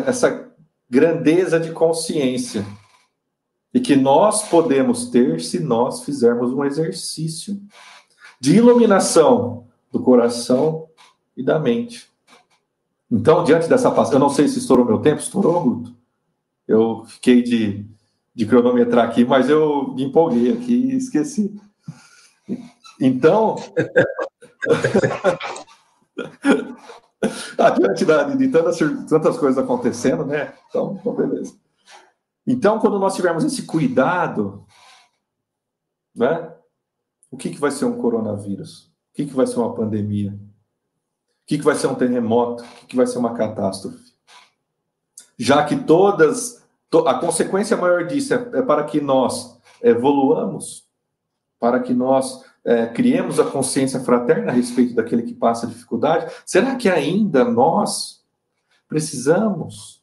essa grandeza de consciência. E que nós podemos ter se nós fizermos um exercício de iluminação do coração e da mente. Então, diante dessa passagem, eu não sei se estourou meu tempo, estourou, Guto? Eu fiquei de, de cronometrar aqui, mas eu me empolguei aqui e esqueci. Então, diante da, de tantas, tantas coisas acontecendo, né? Então, então, beleza. Então, quando nós tivermos esse cuidado, né? O que, que vai ser um coronavírus? O que, que vai ser uma pandemia? O que, que vai ser um terremoto? O que, que vai ser uma catástrofe? Já que todas a consequência maior disso é, é para que nós evoluamos, para que nós é, criemos a consciência fraterna a respeito daquele que passa dificuldade. Será que ainda nós precisamos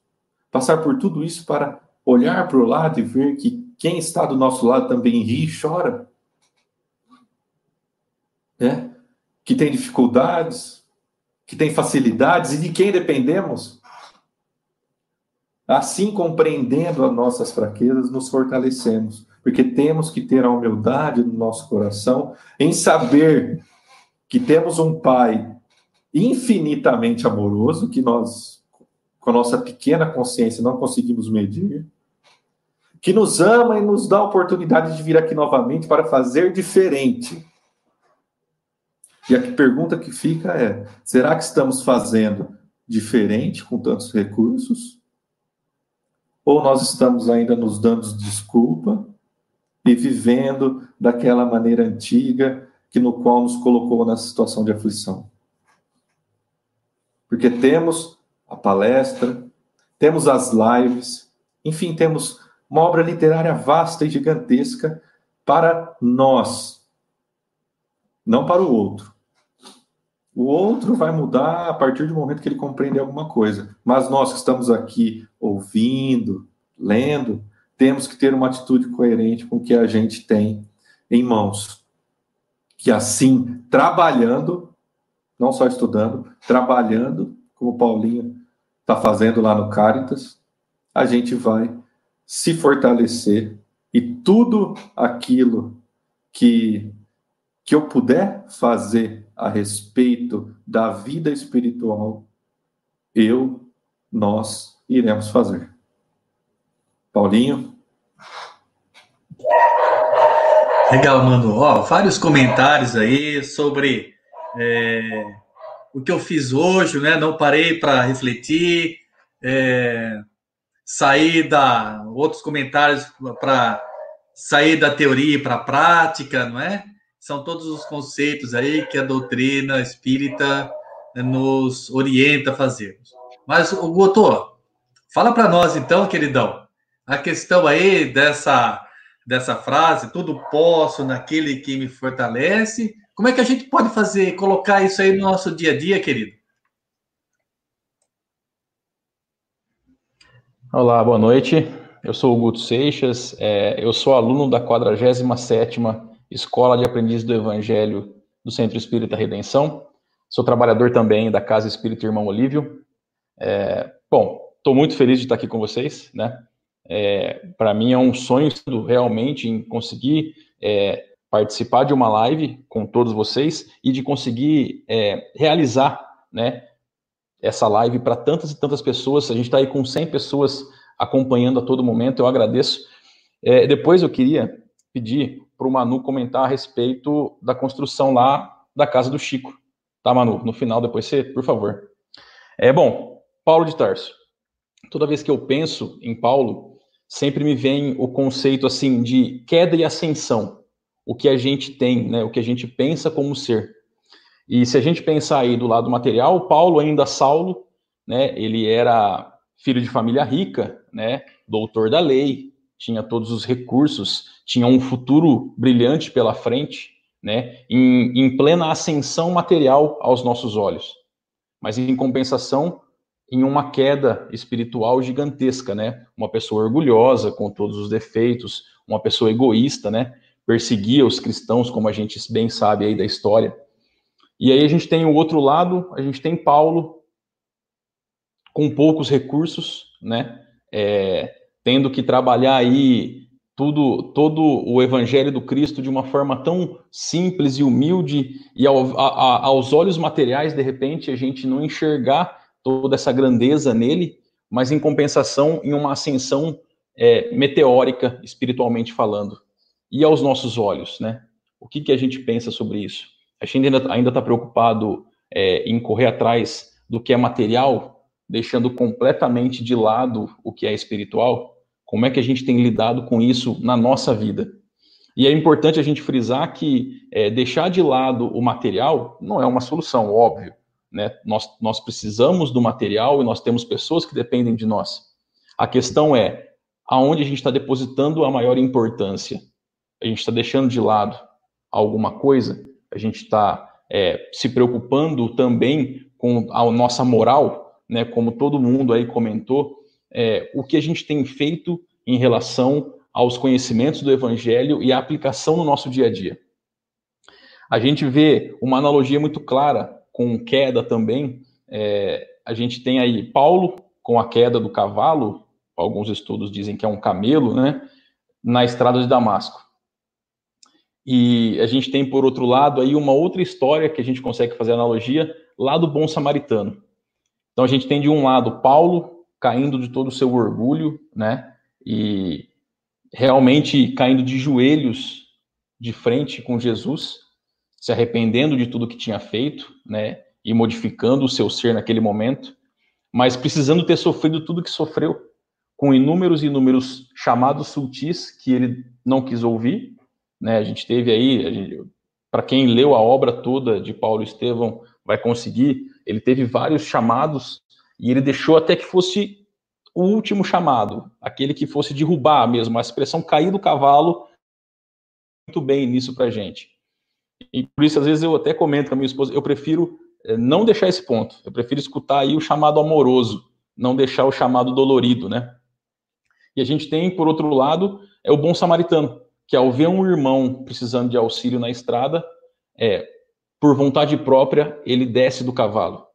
passar por tudo isso para olhar para o lado e ver que quem está do nosso lado também ri e chora? É? Que tem dificuldades, que tem facilidades e de quem dependemos? Assim, compreendendo as nossas fraquezas, nos fortalecemos, porque temos que ter a humildade no nosso coração em saber que temos um Pai infinitamente amoroso, que nós, com a nossa pequena consciência, não conseguimos medir, que nos ama e nos dá a oportunidade de vir aqui novamente para fazer diferente. E a pergunta que fica é: será que estamos fazendo diferente com tantos recursos? ou nós estamos ainda nos dando desculpa e vivendo daquela maneira antiga que no qual nos colocou na situação de aflição. Porque temos a palestra, temos as lives, enfim, temos uma obra literária vasta e gigantesca para nós, não para o outro. O outro vai mudar a partir do momento que ele compreender alguma coisa. Mas nós que estamos aqui ouvindo, lendo, temos que ter uma atitude coerente com o que a gente tem em mãos. Que assim, trabalhando, não só estudando, trabalhando, como o Paulinho está fazendo lá no Caritas, a gente vai se fortalecer e tudo aquilo que, que eu puder fazer a respeito da vida espiritual, eu, nós iremos fazer. Paulinho? Legal, mano. Ó, vários comentários aí sobre é, o que eu fiz hoje, né? Não parei para refletir, é, sair da outros comentários para sair da teoria para a prática, não é? são todos os conceitos aí que a doutrina espírita né, nos orienta a fazermos. Mas, o Goto, fala para nós então, queridão, a questão aí dessa dessa frase, tudo posso naquele que me fortalece. Como é que a gente pode fazer, colocar isso aí no nosso dia a dia, querido? Olá, boa noite. Eu sou o Guto Seixas, é, eu sou aluno da 47ª Escola de Aprendiz do Evangelho do Centro Espírita Redenção. Sou trabalhador também da Casa Espírita Irmão Olívio. É, bom, estou muito feliz de estar aqui com vocês, né? É, Para mim é um sonho realmente em conseguir é, participar de uma live com todos vocês e de conseguir é, realizar, né? Essa live para tantas e tantas pessoas. A gente está aí com 100 pessoas acompanhando a todo momento. Eu agradeço. É, depois eu queria pedir para o Manu comentar a respeito da construção lá da casa do Chico. Tá, Manu? No final, depois você, por favor. É bom, Paulo de Tarso. Toda vez que eu penso em Paulo, sempre me vem o conceito assim de queda e ascensão. O que a gente tem, né? O que a gente pensa como ser. E se a gente pensar aí do lado material, Paulo ainda Saulo, né? Ele era filho de família rica, né? Doutor da lei, tinha todos os recursos, tinha um futuro brilhante pela frente, né, em, em plena ascensão material aos nossos olhos. Mas em compensação, em uma queda espiritual gigantesca, né? Uma pessoa orgulhosa, com todos os defeitos, uma pessoa egoísta, né? Perseguia os cristãos, como a gente bem sabe aí da história. E aí a gente tem o outro lado, a gente tem Paulo com poucos recursos, né? É, tendo que trabalhar aí tudo, todo o evangelho do Cristo de uma forma tão simples e humilde, e ao, a, aos olhos materiais, de repente, a gente não enxergar toda essa grandeza nele, mas em compensação, em uma ascensão é, meteórica, espiritualmente falando. E aos nossos olhos, né? O que, que a gente pensa sobre isso? A gente ainda está preocupado é, em correr atrás do que é material, deixando completamente de lado o que é espiritual? Como é que a gente tem lidado com isso na nossa vida? E é importante a gente frisar que é, deixar de lado o material não é uma solução, óbvio. Né? Nós, nós precisamos do material e nós temos pessoas que dependem de nós. A questão é aonde a gente está depositando a maior importância. A gente está deixando de lado alguma coisa? A gente está é, se preocupando também com a nossa moral, né? Como todo mundo aí comentou, é, o que a gente tem feito em relação aos conhecimentos do Evangelho e a aplicação no nosso dia a dia. A gente vê uma analogia muito clara com queda também. É, a gente tem aí Paulo com a queda do cavalo, alguns estudos dizem que é um camelo, né, na estrada de Damasco. E a gente tem, por outro lado, aí uma outra história que a gente consegue fazer analogia lá do bom samaritano. Então a gente tem de um lado Paulo caindo de todo o seu orgulho, né? E realmente caindo de joelhos de frente com Jesus, se arrependendo de tudo que tinha feito, né? E modificando o seu ser naquele momento, mas precisando ter sofrido tudo que sofreu, com inúmeros e inúmeros chamados sutis que ele não quis ouvir, né? A gente teve aí, para quem leu a obra toda de Paulo Estevão, vai conseguir, ele teve vários chamados e ele deixou até que fosse o último chamado, aquele que fosse derrubar mesmo, a expressão cair do cavalo, muito bem nisso para gente. E por isso, às vezes, eu até comento com a minha esposa, eu prefiro eh, não deixar esse ponto, eu prefiro escutar aí o chamado amoroso, não deixar o chamado dolorido, né? E a gente tem, por outro lado, é o bom samaritano, que ao ver um irmão precisando de auxílio na estrada, é, por vontade própria, ele desce do cavalo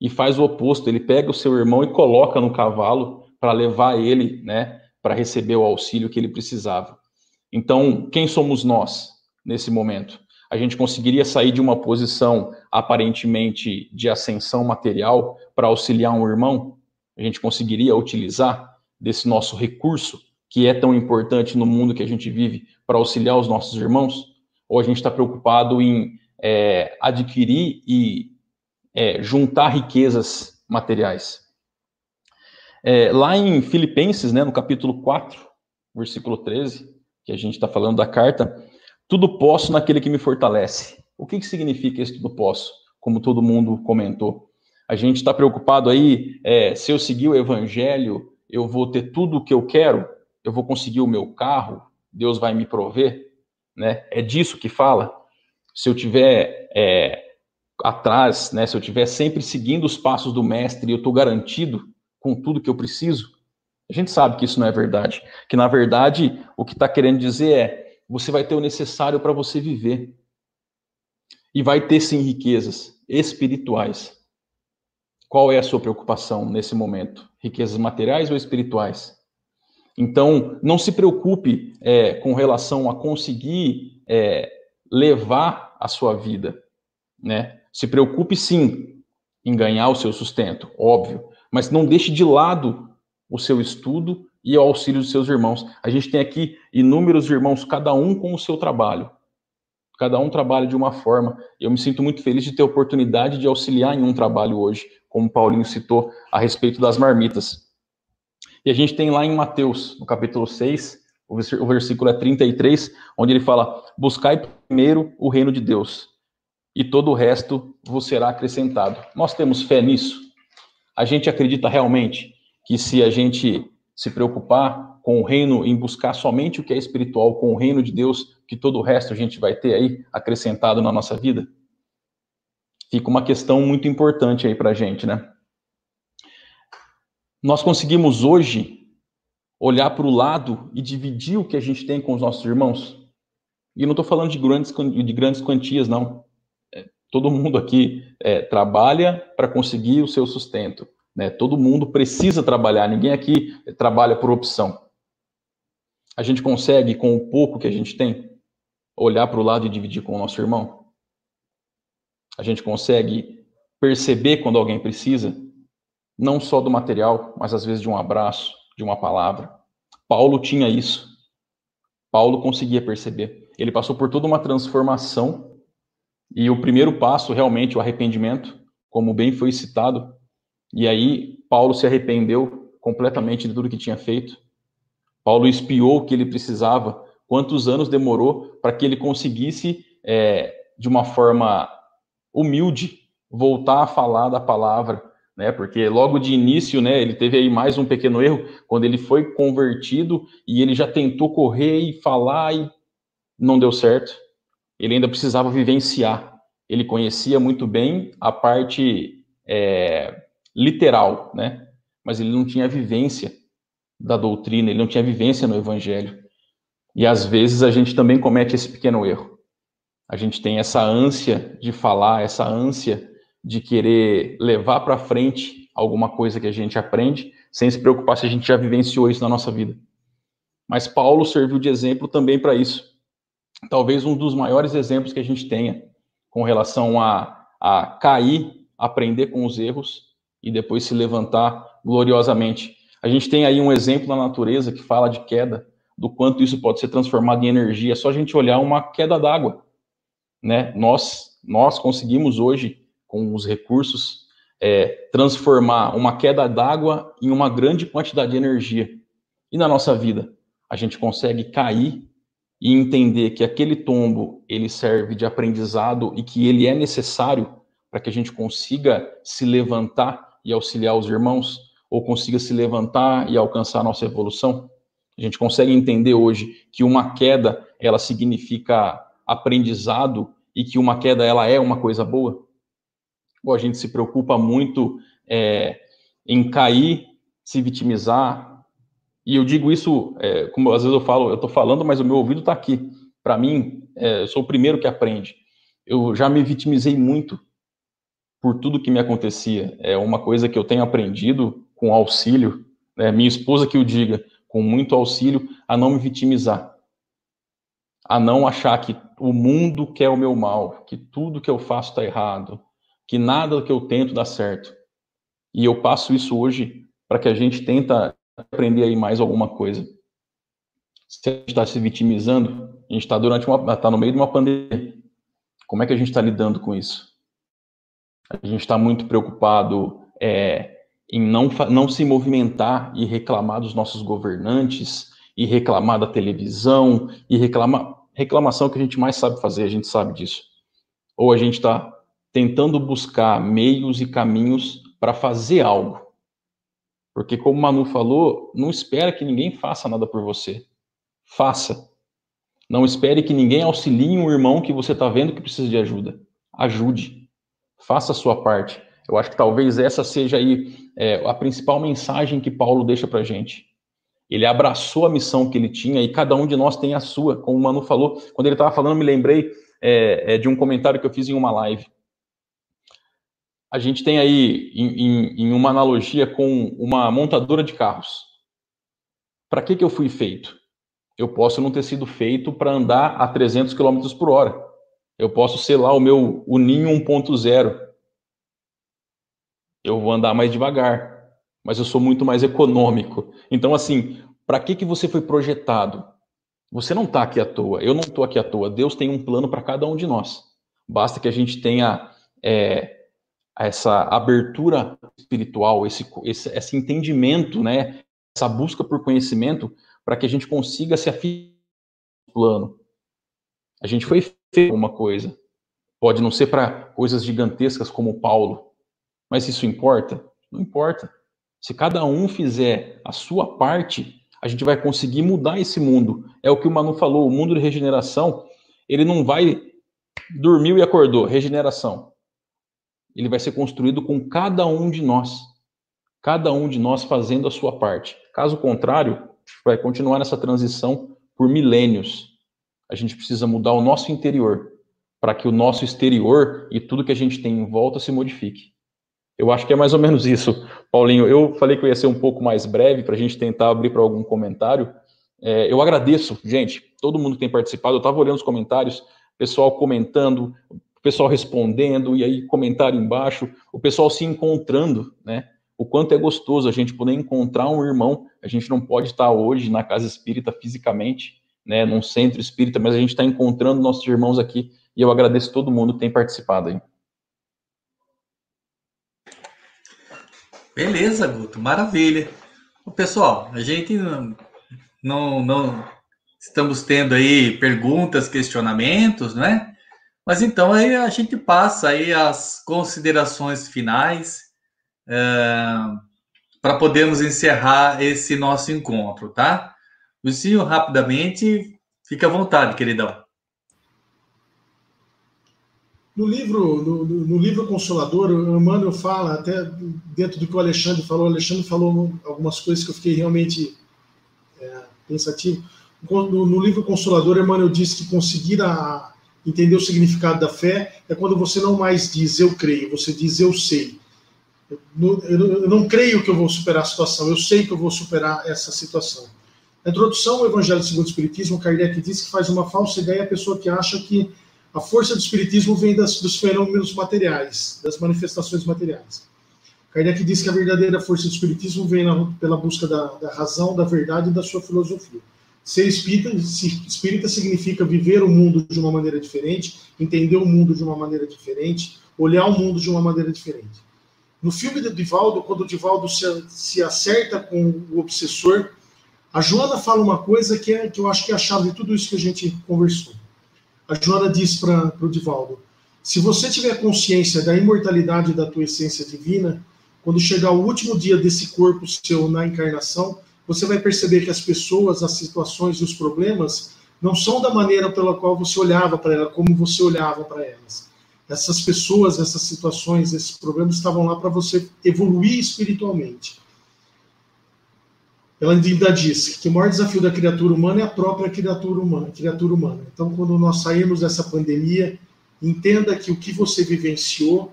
e faz o oposto, ele pega o seu irmão e coloca no cavalo para levar ele, né, para receber o auxílio que ele precisava. Então, quem somos nós nesse momento? A gente conseguiria sair de uma posição aparentemente de ascensão material para auxiliar um irmão? A gente conseguiria utilizar desse nosso recurso que é tão importante no mundo que a gente vive para auxiliar os nossos irmãos? Ou a gente está preocupado em é, adquirir e é, juntar riquezas materiais. É, lá em Filipenses, né, no capítulo 4, versículo 13, que a gente está falando da carta, tudo posso naquele que me fortalece. O que, que significa esse tudo posso? Como todo mundo comentou. A gente está preocupado aí, é, se eu seguir o evangelho, eu vou ter tudo o que eu quero, eu vou conseguir o meu carro, Deus vai me prover, né? É disso que fala. Se eu tiver é, atrás, né? Se eu tiver sempre seguindo os passos do mestre, eu estou garantido com tudo que eu preciso. A gente sabe que isso não é verdade. Que na verdade o que está querendo dizer é você vai ter o necessário para você viver e vai ter sim riquezas espirituais. Qual é a sua preocupação nesse momento? Riquezas materiais ou espirituais? Então, não se preocupe é, com relação a conseguir é, levar a sua vida, né? Se preocupe sim em ganhar o seu sustento, óbvio, mas não deixe de lado o seu estudo e o auxílio dos seus irmãos. A gente tem aqui inúmeros irmãos, cada um com o seu trabalho. Cada um trabalha de uma forma. Eu me sinto muito feliz de ter a oportunidade de auxiliar em um trabalho hoje, como Paulinho citou a respeito das marmitas. E a gente tem lá em Mateus, no capítulo 6, o versículo é 33, onde ele fala: Buscai primeiro o reino de Deus, e todo o resto vos será acrescentado. Nós temos fé nisso? A gente acredita realmente que se a gente se preocupar com o reino, em buscar somente o que é espiritual, com o reino de Deus, que todo o resto a gente vai ter aí acrescentado na nossa vida? Fica uma questão muito importante aí para a gente, né? Nós conseguimos hoje olhar para o lado e dividir o que a gente tem com os nossos irmãos? E não estou falando de grandes, de grandes quantias, não. É, todo mundo aqui é, trabalha para conseguir o seu sustento. Né? Todo mundo precisa trabalhar, ninguém aqui trabalha por opção. A gente consegue, com o pouco que a gente tem, olhar para o lado e dividir com o nosso irmão? A gente consegue perceber quando alguém precisa não só do material, mas às vezes de um abraço, de uma palavra. Paulo tinha isso. Paulo conseguia perceber. Ele passou por toda uma transformação e o primeiro passo, realmente, o arrependimento, como bem foi citado. E aí, Paulo se arrependeu completamente de tudo que tinha feito. Paulo espiou o que ele precisava. Quantos anos demorou para que ele conseguisse, é, de uma forma humilde, voltar a falar da palavra, né? Porque logo de início, né, ele teve aí mais um pequeno erro quando ele foi convertido e ele já tentou correr e falar e não deu certo. Ele ainda precisava vivenciar. Ele conhecia muito bem a parte é, literal, né? Mas ele não tinha vivência da doutrina, ele não tinha vivência no evangelho. E às vezes a gente também comete esse pequeno erro. A gente tem essa ânsia de falar, essa ânsia de querer levar para frente alguma coisa que a gente aprende, sem se preocupar se a gente já vivenciou isso na nossa vida. Mas Paulo serviu de exemplo também para isso. Talvez um dos maiores exemplos que a gente tenha com relação a, a cair, aprender com os erros e depois se levantar gloriosamente. A gente tem aí um exemplo na natureza que fala de queda, do quanto isso pode ser transformado em energia. É só a gente olhar uma queda d'água, né? Nós nós conseguimos hoje com os recursos, é, transformar uma queda d'água em uma grande quantidade de energia. E na nossa vida, a gente consegue cair e entender que aquele tombo ele serve de aprendizado e que ele é necessário para que a gente consiga se levantar e auxiliar os irmãos, ou consiga se levantar e alcançar a nossa evolução. A gente consegue entender hoje que uma queda ela significa aprendizado e que uma queda ela é uma coisa boa ou a gente se preocupa muito é, em cair, se vitimizar. E eu digo isso, é, como às vezes eu falo, eu estou falando, mas o meu ouvido está aqui. Para mim, é, eu sou o primeiro que aprende. Eu já me vitimizei muito por tudo que me acontecia. É uma coisa que eu tenho aprendido com auxílio, né, minha esposa que o diga, com muito auxílio, a não me vitimizar. A não achar que o mundo quer o meu mal, que tudo que eu faço está errado, que nada que eu tento dá certo. E eu passo isso hoje para que a gente tenta aprender aí mais alguma coisa. Se a gente está se vitimizando, a gente está durante uma, está no meio de uma pandemia. Como é que a gente está lidando com isso? A gente está muito preocupado é, em não, não se movimentar e reclamar dos nossos governantes, e reclamar da televisão, e reclamar. Reclamação que a gente mais sabe fazer, a gente sabe disso. Ou a gente está tentando buscar meios e caminhos para fazer algo. Porque, como o Manu falou, não espera que ninguém faça nada por você. Faça. Não espere que ninguém auxilie um irmão que você está vendo que precisa de ajuda. Ajude. Faça a sua parte. Eu acho que talvez essa seja aí é, a principal mensagem que Paulo deixa para gente. Ele abraçou a missão que ele tinha e cada um de nós tem a sua, como o Manu falou. Quando ele estava falando, me lembrei é, é, de um comentário que eu fiz em uma live. A gente tem aí em, em, em uma analogia com uma montadora de carros. Para que, que eu fui feito? Eu posso não ter sido feito para andar a 300 km por hora. Eu posso ser lá o meu Uninho 1.0. Eu vou andar mais devagar mas eu sou muito mais econômico. Então, assim, para que, que você foi projetado? Você não está aqui à toa, eu não estou aqui à toa. Deus tem um plano para cada um de nós. Basta que a gente tenha é, essa abertura espiritual, esse, esse, esse entendimento, né? essa busca por conhecimento, para que a gente consiga se afiar no plano. A gente foi uma coisa. Pode não ser para coisas gigantescas como Paulo, mas isso importa? Não importa. Se cada um fizer a sua parte, a gente vai conseguir mudar esse mundo. É o que o Manu falou, o mundo de regeneração, ele não vai dormiu e acordou, regeneração. Ele vai ser construído com cada um de nós. Cada um de nós fazendo a sua parte. Caso contrário, vai continuar nessa transição por milênios. A gente precisa mudar o nosso interior para que o nosso exterior e tudo que a gente tem em volta se modifique. Eu acho que é mais ou menos isso, Paulinho. Eu falei que eu ia ser um pouco mais breve para a gente tentar abrir para algum comentário. É, eu agradeço, gente, todo mundo que tem participado. Eu estava olhando os comentários, pessoal comentando, pessoal respondendo, e aí comentário embaixo, o pessoal se encontrando, né? O quanto é gostoso a gente poder encontrar um irmão. A gente não pode estar hoje na casa espírita fisicamente, né, num centro espírita, mas a gente está encontrando nossos irmãos aqui. E eu agradeço todo mundo que tem participado aí. Beleza, Guto, maravilha. Pessoal, a gente não, não, não estamos tendo aí perguntas, questionamentos, né? Mas então aí a gente passa aí as considerações finais é, para podermos encerrar esse nosso encontro, tá? Lucinho, rapidamente, fica à vontade, queridão. No livro, no, no, livro Consolador, o Emmanuel fala, até dentro do que o Alexandre falou, o Alexandre falou algumas coisas que eu fiquei realmente é, pensativo. No, no, livro Consolador, Emmanuel diz que conseguir a, entender o significado da fé é quando você não mais diz eu creio, você diz eu sei. Eu, eu, eu não creio que eu vou superar a situação, eu sei que eu vou superar essa situação. Na introdução ao Evangelho segundo o Espiritismo, Kardec diz que faz uma falsa ideia a pessoa que acha que a força do espiritismo vem das, dos fenômenos materiais, das manifestações materiais. Kardec diz que a verdadeira força do espiritismo vem na, pela busca da, da, razão, da verdade e da sua filosofia. Ser espírita, espírita significa viver o mundo de uma maneira diferente, entender o mundo de uma maneira diferente, olhar o mundo de uma maneira diferente. No filme de Divaldo, quando o Divaldo se, se acerta com o obsessor, a Joana fala uma coisa que, é, que eu acho que é a chave de tudo isso que a gente conversou. A Joana diz para o Divaldo: se você tiver consciência da imortalidade da tua essência divina, quando chegar o último dia desse corpo seu na encarnação, você vai perceber que as pessoas, as situações e os problemas não são da maneira pela qual você olhava para ela, como você olhava para elas. Essas pessoas, essas situações, esses problemas estavam lá para você evoluir espiritualmente. Ela ainda diz que o maior desafio da criatura humana é a própria criatura humana. Criatura humana. Então, quando nós saímos dessa pandemia, entenda que o que você vivenciou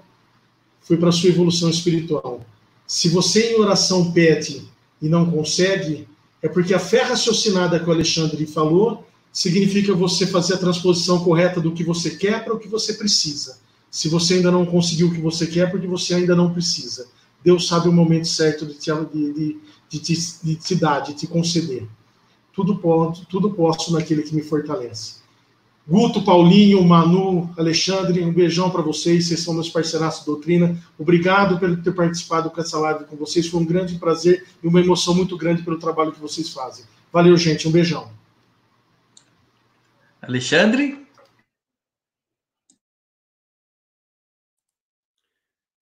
foi para a sua evolução espiritual. Se você em oração pede e não consegue, é porque a fé raciocinada que o Alexandre falou significa você fazer a transposição correta do que você quer para o que você precisa. Se você ainda não conseguiu o que você quer, é porque você ainda não precisa. Deus sabe o momento certo de, te, de, de, de te, de te dar, de te conceder. Tudo, pode, tudo posso naquele que me fortalece. Guto, Paulinho, Manu, Alexandre, um beijão para vocês. Vocês são meus parceiraços de doutrina. Obrigado por ter participado com essa live com vocês. Foi um grande prazer e uma emoção muito grande pelo trabalho que vocês fazem. Valeu, gente. Um beijão. Alexandre?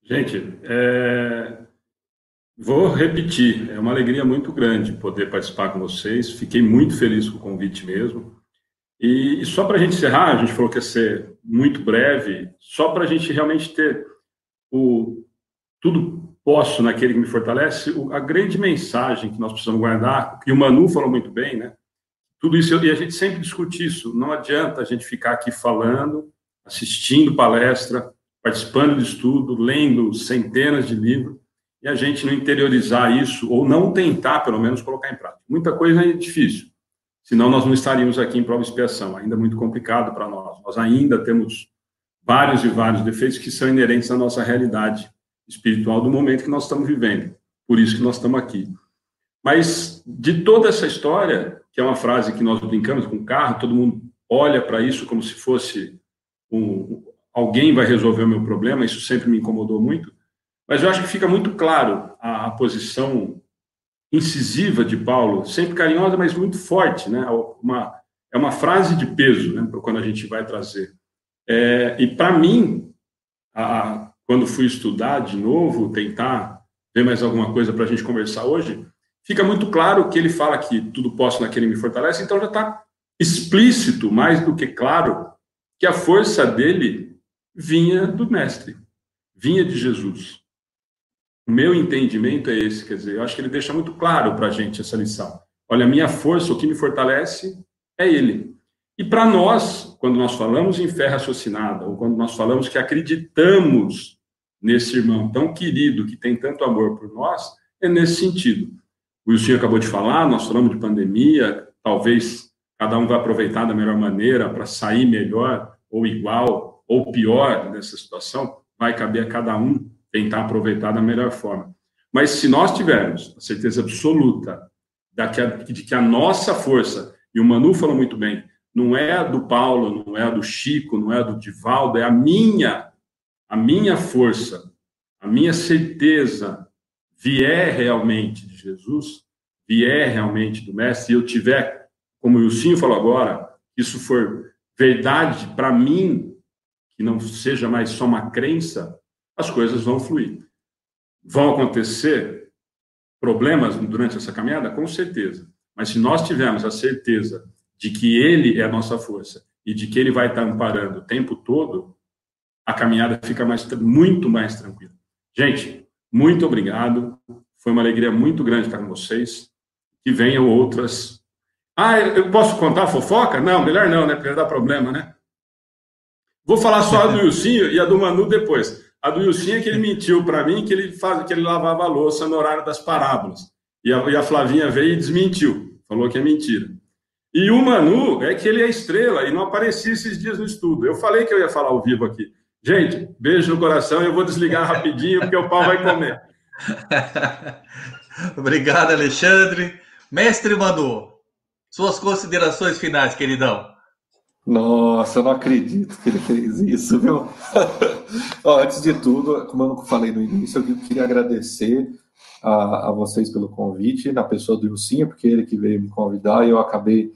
Gente, é... vou repetir, é uma alegria muito grande poder participar com vocês. Fiquei muito feliz com o convite mesmo. E, e só para a gente encerrar, a gente falou que ia ser muito breve, só para a gente realmente ter o tudo posso naquele que me fortalece, a grande mensagem que nós precisamos guardar, e o Manu falou muito bem, né? Tudo isso, e a gente sempre discute isso, não adianta a gente ficar aqui falando, assistindo palestra, participando de estudo, lendo centenas de livros, e a gente não interiorizar isso, ou não tentar, pelo menos, colocar em prática. Muita coisa é difícil, senão nós não estaríamos aqui em prova de expiação, ainda muito complicado para nós. Nós ainda temos vários e vários defeitos que são inerentes à nossa realidade espiritual do momento que nós estamos vivendo. Por isso que nós estamos aqui. Mas de toda essa história, que é uma frase que nós brincamos com o carro, todo mundo olha para isso como se fosse um, alguém vai resolver o meu problema, isso sempre me incomodou muito. Mas eu acho que fica muito claro a, a posição incisiva de Paulo, sempre carinhosa, mas muito forte, né? Uma, é uma frase de peso, né? Quando a gente vai trazer. É, e para mim, a, quando fui estudar de novo, tentar ver mais alguma coisa para a gente conversar hoje, fica muito claro que ele fala que tudo posso naquele me fortalece, então já está explícito, mais do que claro, que a força dele vinha do Mestre, vinha de Jesus. O meu entendimento é esse, quer dizer, eu acho que ele deixa muito claro para a gente essa lição. Olha, a minha força, o que me fortalece é ele. E para nós, quando nós falamos em fé raciocinada, ou quando nós falamos que acreditamos nesse irmão tão querido que tem tanto amor por nós, é nesse sentido. O Wilson acabou de falar, nós falamos de pandemia, talvez cada um vai aproveitar da melhor maneira para sair melhor, ou igual, ou pior dessa situação, vai caber a cada um tentar aproveitar da melhor forma. Mas se nós tivermos a certeza absoluta de que a nossa força, e o Manu falou muito bem, não é a do Paulo, não é a do Chico, não é a do Divaldo, é a minha a minha força, a minha certeza vier realmente de Jesus, vier realmente do Mestre, e eu tiver, como o Ilcinho falou agora, isso for verdade para mim, que não seja mais só uma crença, as coisas vão fluir. Vão acontecer problemas durante essa caminhada? Com certeza. Mas se nós tivermos a certeza de que Ele é a nossa força e de que Ele vai estar amparando o tempo todo, a caminhada fica mais, muito mais tranquila. Gente, muito obrigado. Foi uma alegria muito grande estar com vocês. Que venham outras. Ah, eu posso contar fofoca? Não, melhor não, né? Porque dá problema, né? Vou falar só a do Wilsinho e a do Manu depois. A do Wilsinho é que ele mentiu para mim que ele, faz, que ele lavava a louça no horário das parábolas. E a, e a Flavinha veio e desmentiu. Falou que é mentira. E o Manu é que ele é estrela e não aparecia esses dias no estudo. Eu falei que eu ia falar ao vivo aqui. Gente, beijo no coração. Eu vou desligar rapidinho porque o pau vai comer. Obrigado, Alexandre. Mestre Manu, suas considerações finais, queridão. Nossa, eu não acredito que ele fez isso, viu? Ó, antes de tudo, como eu falei no início, eu queria agradecer a, a vocês pelo convite, na pessoa do Ilcinho, porque ele que veio me convidar e eu acabei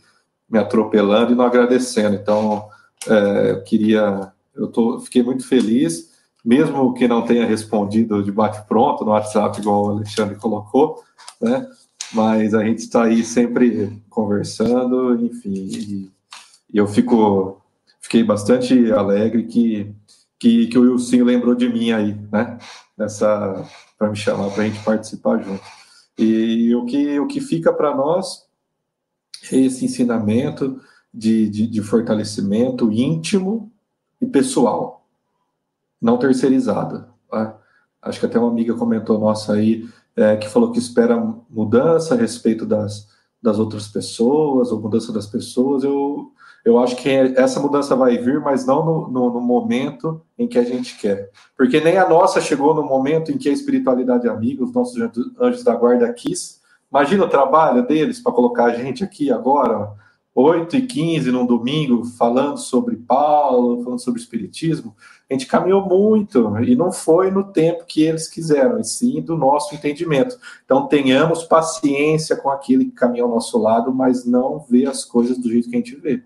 me atropelando e não agradecendo. Então, é, eu queria eu tô, fiquei muito feliz, mesmo que não tenha respondido de bate-pronto no WhatsApp, igual o Alexandre colocou, né? Mas a gente está aí sempre conversando, enfim, e, e, eu fico, fiquei bastante alegre que, que, que o Wilson lembrou de mim aí, né? Nessa, para me chamar, para a gente participar junto. E o que, o que fica para nós é esse ensinamento de, de, de fortalecimento íntimo e pessoal, não terceirizada. Tá? Acho que até uma amiga comentou nossa aí, é, que falou que espera mudança a respeito das, das outras pessoas, ou mudança das pessoas. Eu, eu acho que essa mudança vai vir, mas não no, no, no, momento em que a gente quer. Porque nem a nossa chegou no momento em que a espiritualidade amiga, os nossos anjos da guarda quis. Imagina o trabalho deles para colocar a gente aqui agora, 8 e 15 num domingo, falando sobre Paulo, falando sobre Espiritismo, a gente caminhou muito e não foi no tempo que eles quiseram, e sim do nosso entendimento. Então tenhamos paciência com aquele que caminha ao nosso lado, mas não vê as coisas do jeito que a gente vê.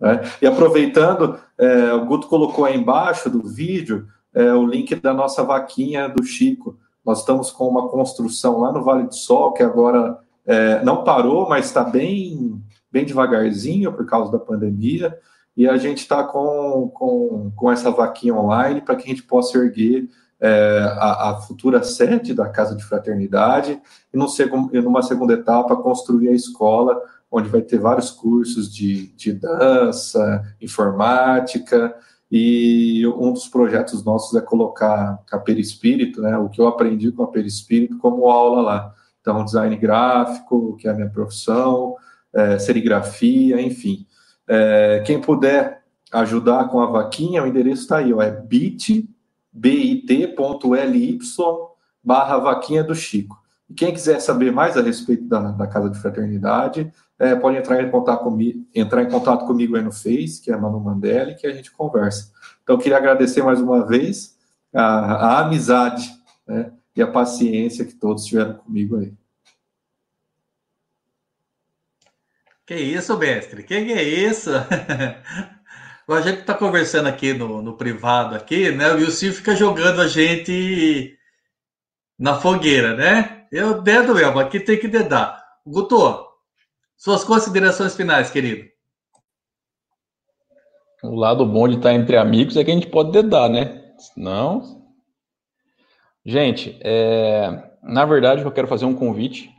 Né? E aproveitando, é, o Guto colocou aí embaixo do vídeo é, o link da nossa vaquinha do Chico. Nós estamos com uma construção lá no Vale do Sol, que agora é, não parou, mas está bem bem devagarzinho por causa da pandemia, e a gente está com, com, com essa vaquinha online para que a gente possa erguer é, a, a, futura sede da Casa de Fraternidade e, no segundo, numa segunda etapa construir a escola, onde vai ter vários cursos de, de dança, informática, e um dos projetos nossos é colocar a perispírito, né, o que eu aprendi com a perispírito como aula lá. Então, design gráfico, que é a minha profissão, é, serigrafia, enfim. É, quem puder ajudar com a vaquinha, o endereço está aí, ó, é bit, bit.ly barra vaquinha do Chico. E quem quiser saber mais a respeito da, da Casa de Fraternidade, é, pode entrar em, contato comigo, entrar em contato comigo aí no Face, que é Manu Mandelli, que a gente conversa. Então, queria agradecer mais uma vez a, a amizade né, e a paciência que todos tiveram comigo aí. Que isso, mestre? Que que é isso? a gente está conversando aqui no, no privado aqui, né? O Silvio fica jogando a gente na fogueira, né? Eu dedo mesmo, aqui tem que dedar. Guto, suas considerações finais, querido. O lado bom de estar entre amigos é que a gente pode dedar, né? Não. Gente, é... na verdade, eu quero fazer um convite,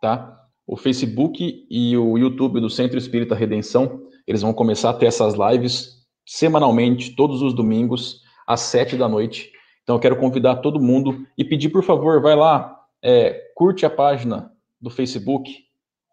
tá? O Facebook e o YouTube do Centro Espírita Redenção, eles vão começar a ter essas lives semanalmente, todos os domingos, às sete da noite. Então, eu quero convidar todo mundo e pedir, por favor, vai lá, é, curte a página do Facebook,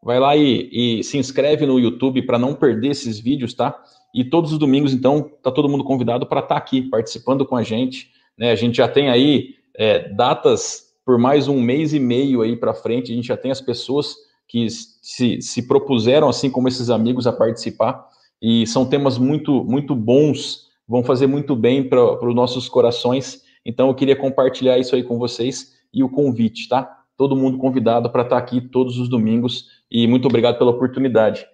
vai lá e, e se inscreve no YouTube para não perder esses vídeos, tá? E todos os domingos, então, tá todo mundo convidado para estar tá aqui participando com a gente. Né? A gente já tem aí é, datas por mais um mês e meio aí para frente. A gente já tem as pessoas que se, se propuseram, assim como esses amigos, a participar. E são temas muito, muito bons, vão fazer muito bem para os nossos corações. Então, eu queria compartilhar isso aí com vocês e o convite, tá? Todo mundo convidado para estar tá aqui todos os domingos. E muito obrigado pela oportunidade.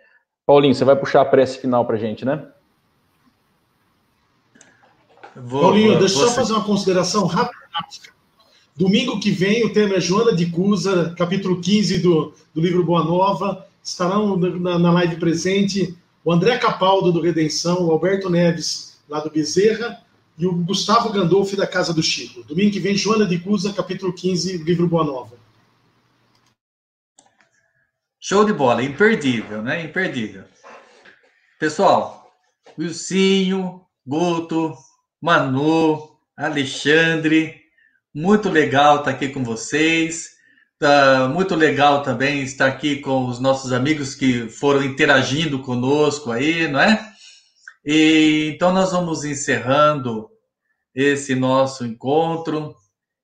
Paulinho, você vai puxar a prece final para a gente, né? Vou, Paulinho, deixa eu só fazer uma consideração rápida. Domingo que vem, o tema é Joana de Cusa, capítulo 15 do, do livro Boa Nova. Estarão na, na live presente o André Capaldo, do Redenção, o Alberto Neves, lá do Bezerra, e o Gustavo Gandolfi, da Casa do Chico. Domingo que vem, Joana de Cusa, capítulo 15, livro Boa Nova. Show de bola, imperdível, né? Imperdível. Pessoal, Wilcinho, Guto, Manu, Alexandre, muito legal estar aqui com vocês. Tá muito legal também estar aqui com os nossos amigos que foram interagindo conosco aí, não é? E, então nós vamos encerrando esse nosso encontro,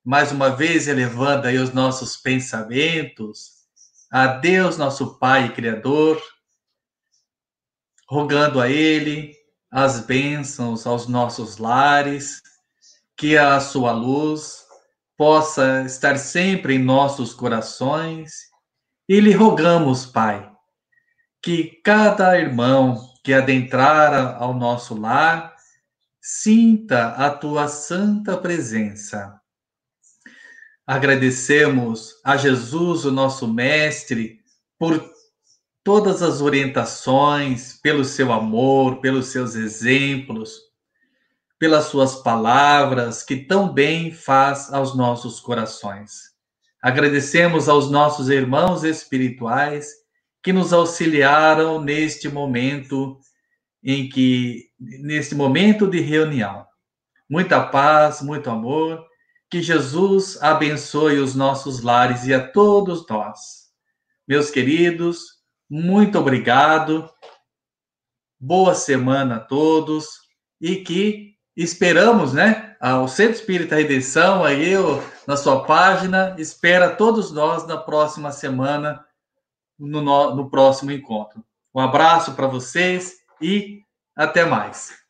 mais uma vez elevando aí os nossos pensamentos. A Deus, nosso Pai Criador, rogando a Ele as bênçãos aos nossos lares, que a sua luz possa estar sempre em nossos corações, e lhe rogamos, Pai, que cada irmão que adentrar ao nosso lar sinta a tua santa presença Agradecemos a Jesus, o nosso Mestre, por todas as orientações, pelo seu amor, pelos seus exemplos, pelas suas palavras que tão bem faz aos nossos corações. Agradecemos aos nossos irmãos espirituais que nos auxiliaram neste momento em que neste momento de reunião. Muita paz, muito amor que Jesus abençoe os nossos lares e a todos nós. Meus queridos, muito obrigado. Boa semana a todos e que esperamos, né? O Centro Espírita Redenção, aí na sua página, espera todos nós na próxima semana, no, no próximo encontro. Um abraço para vocês e até mais.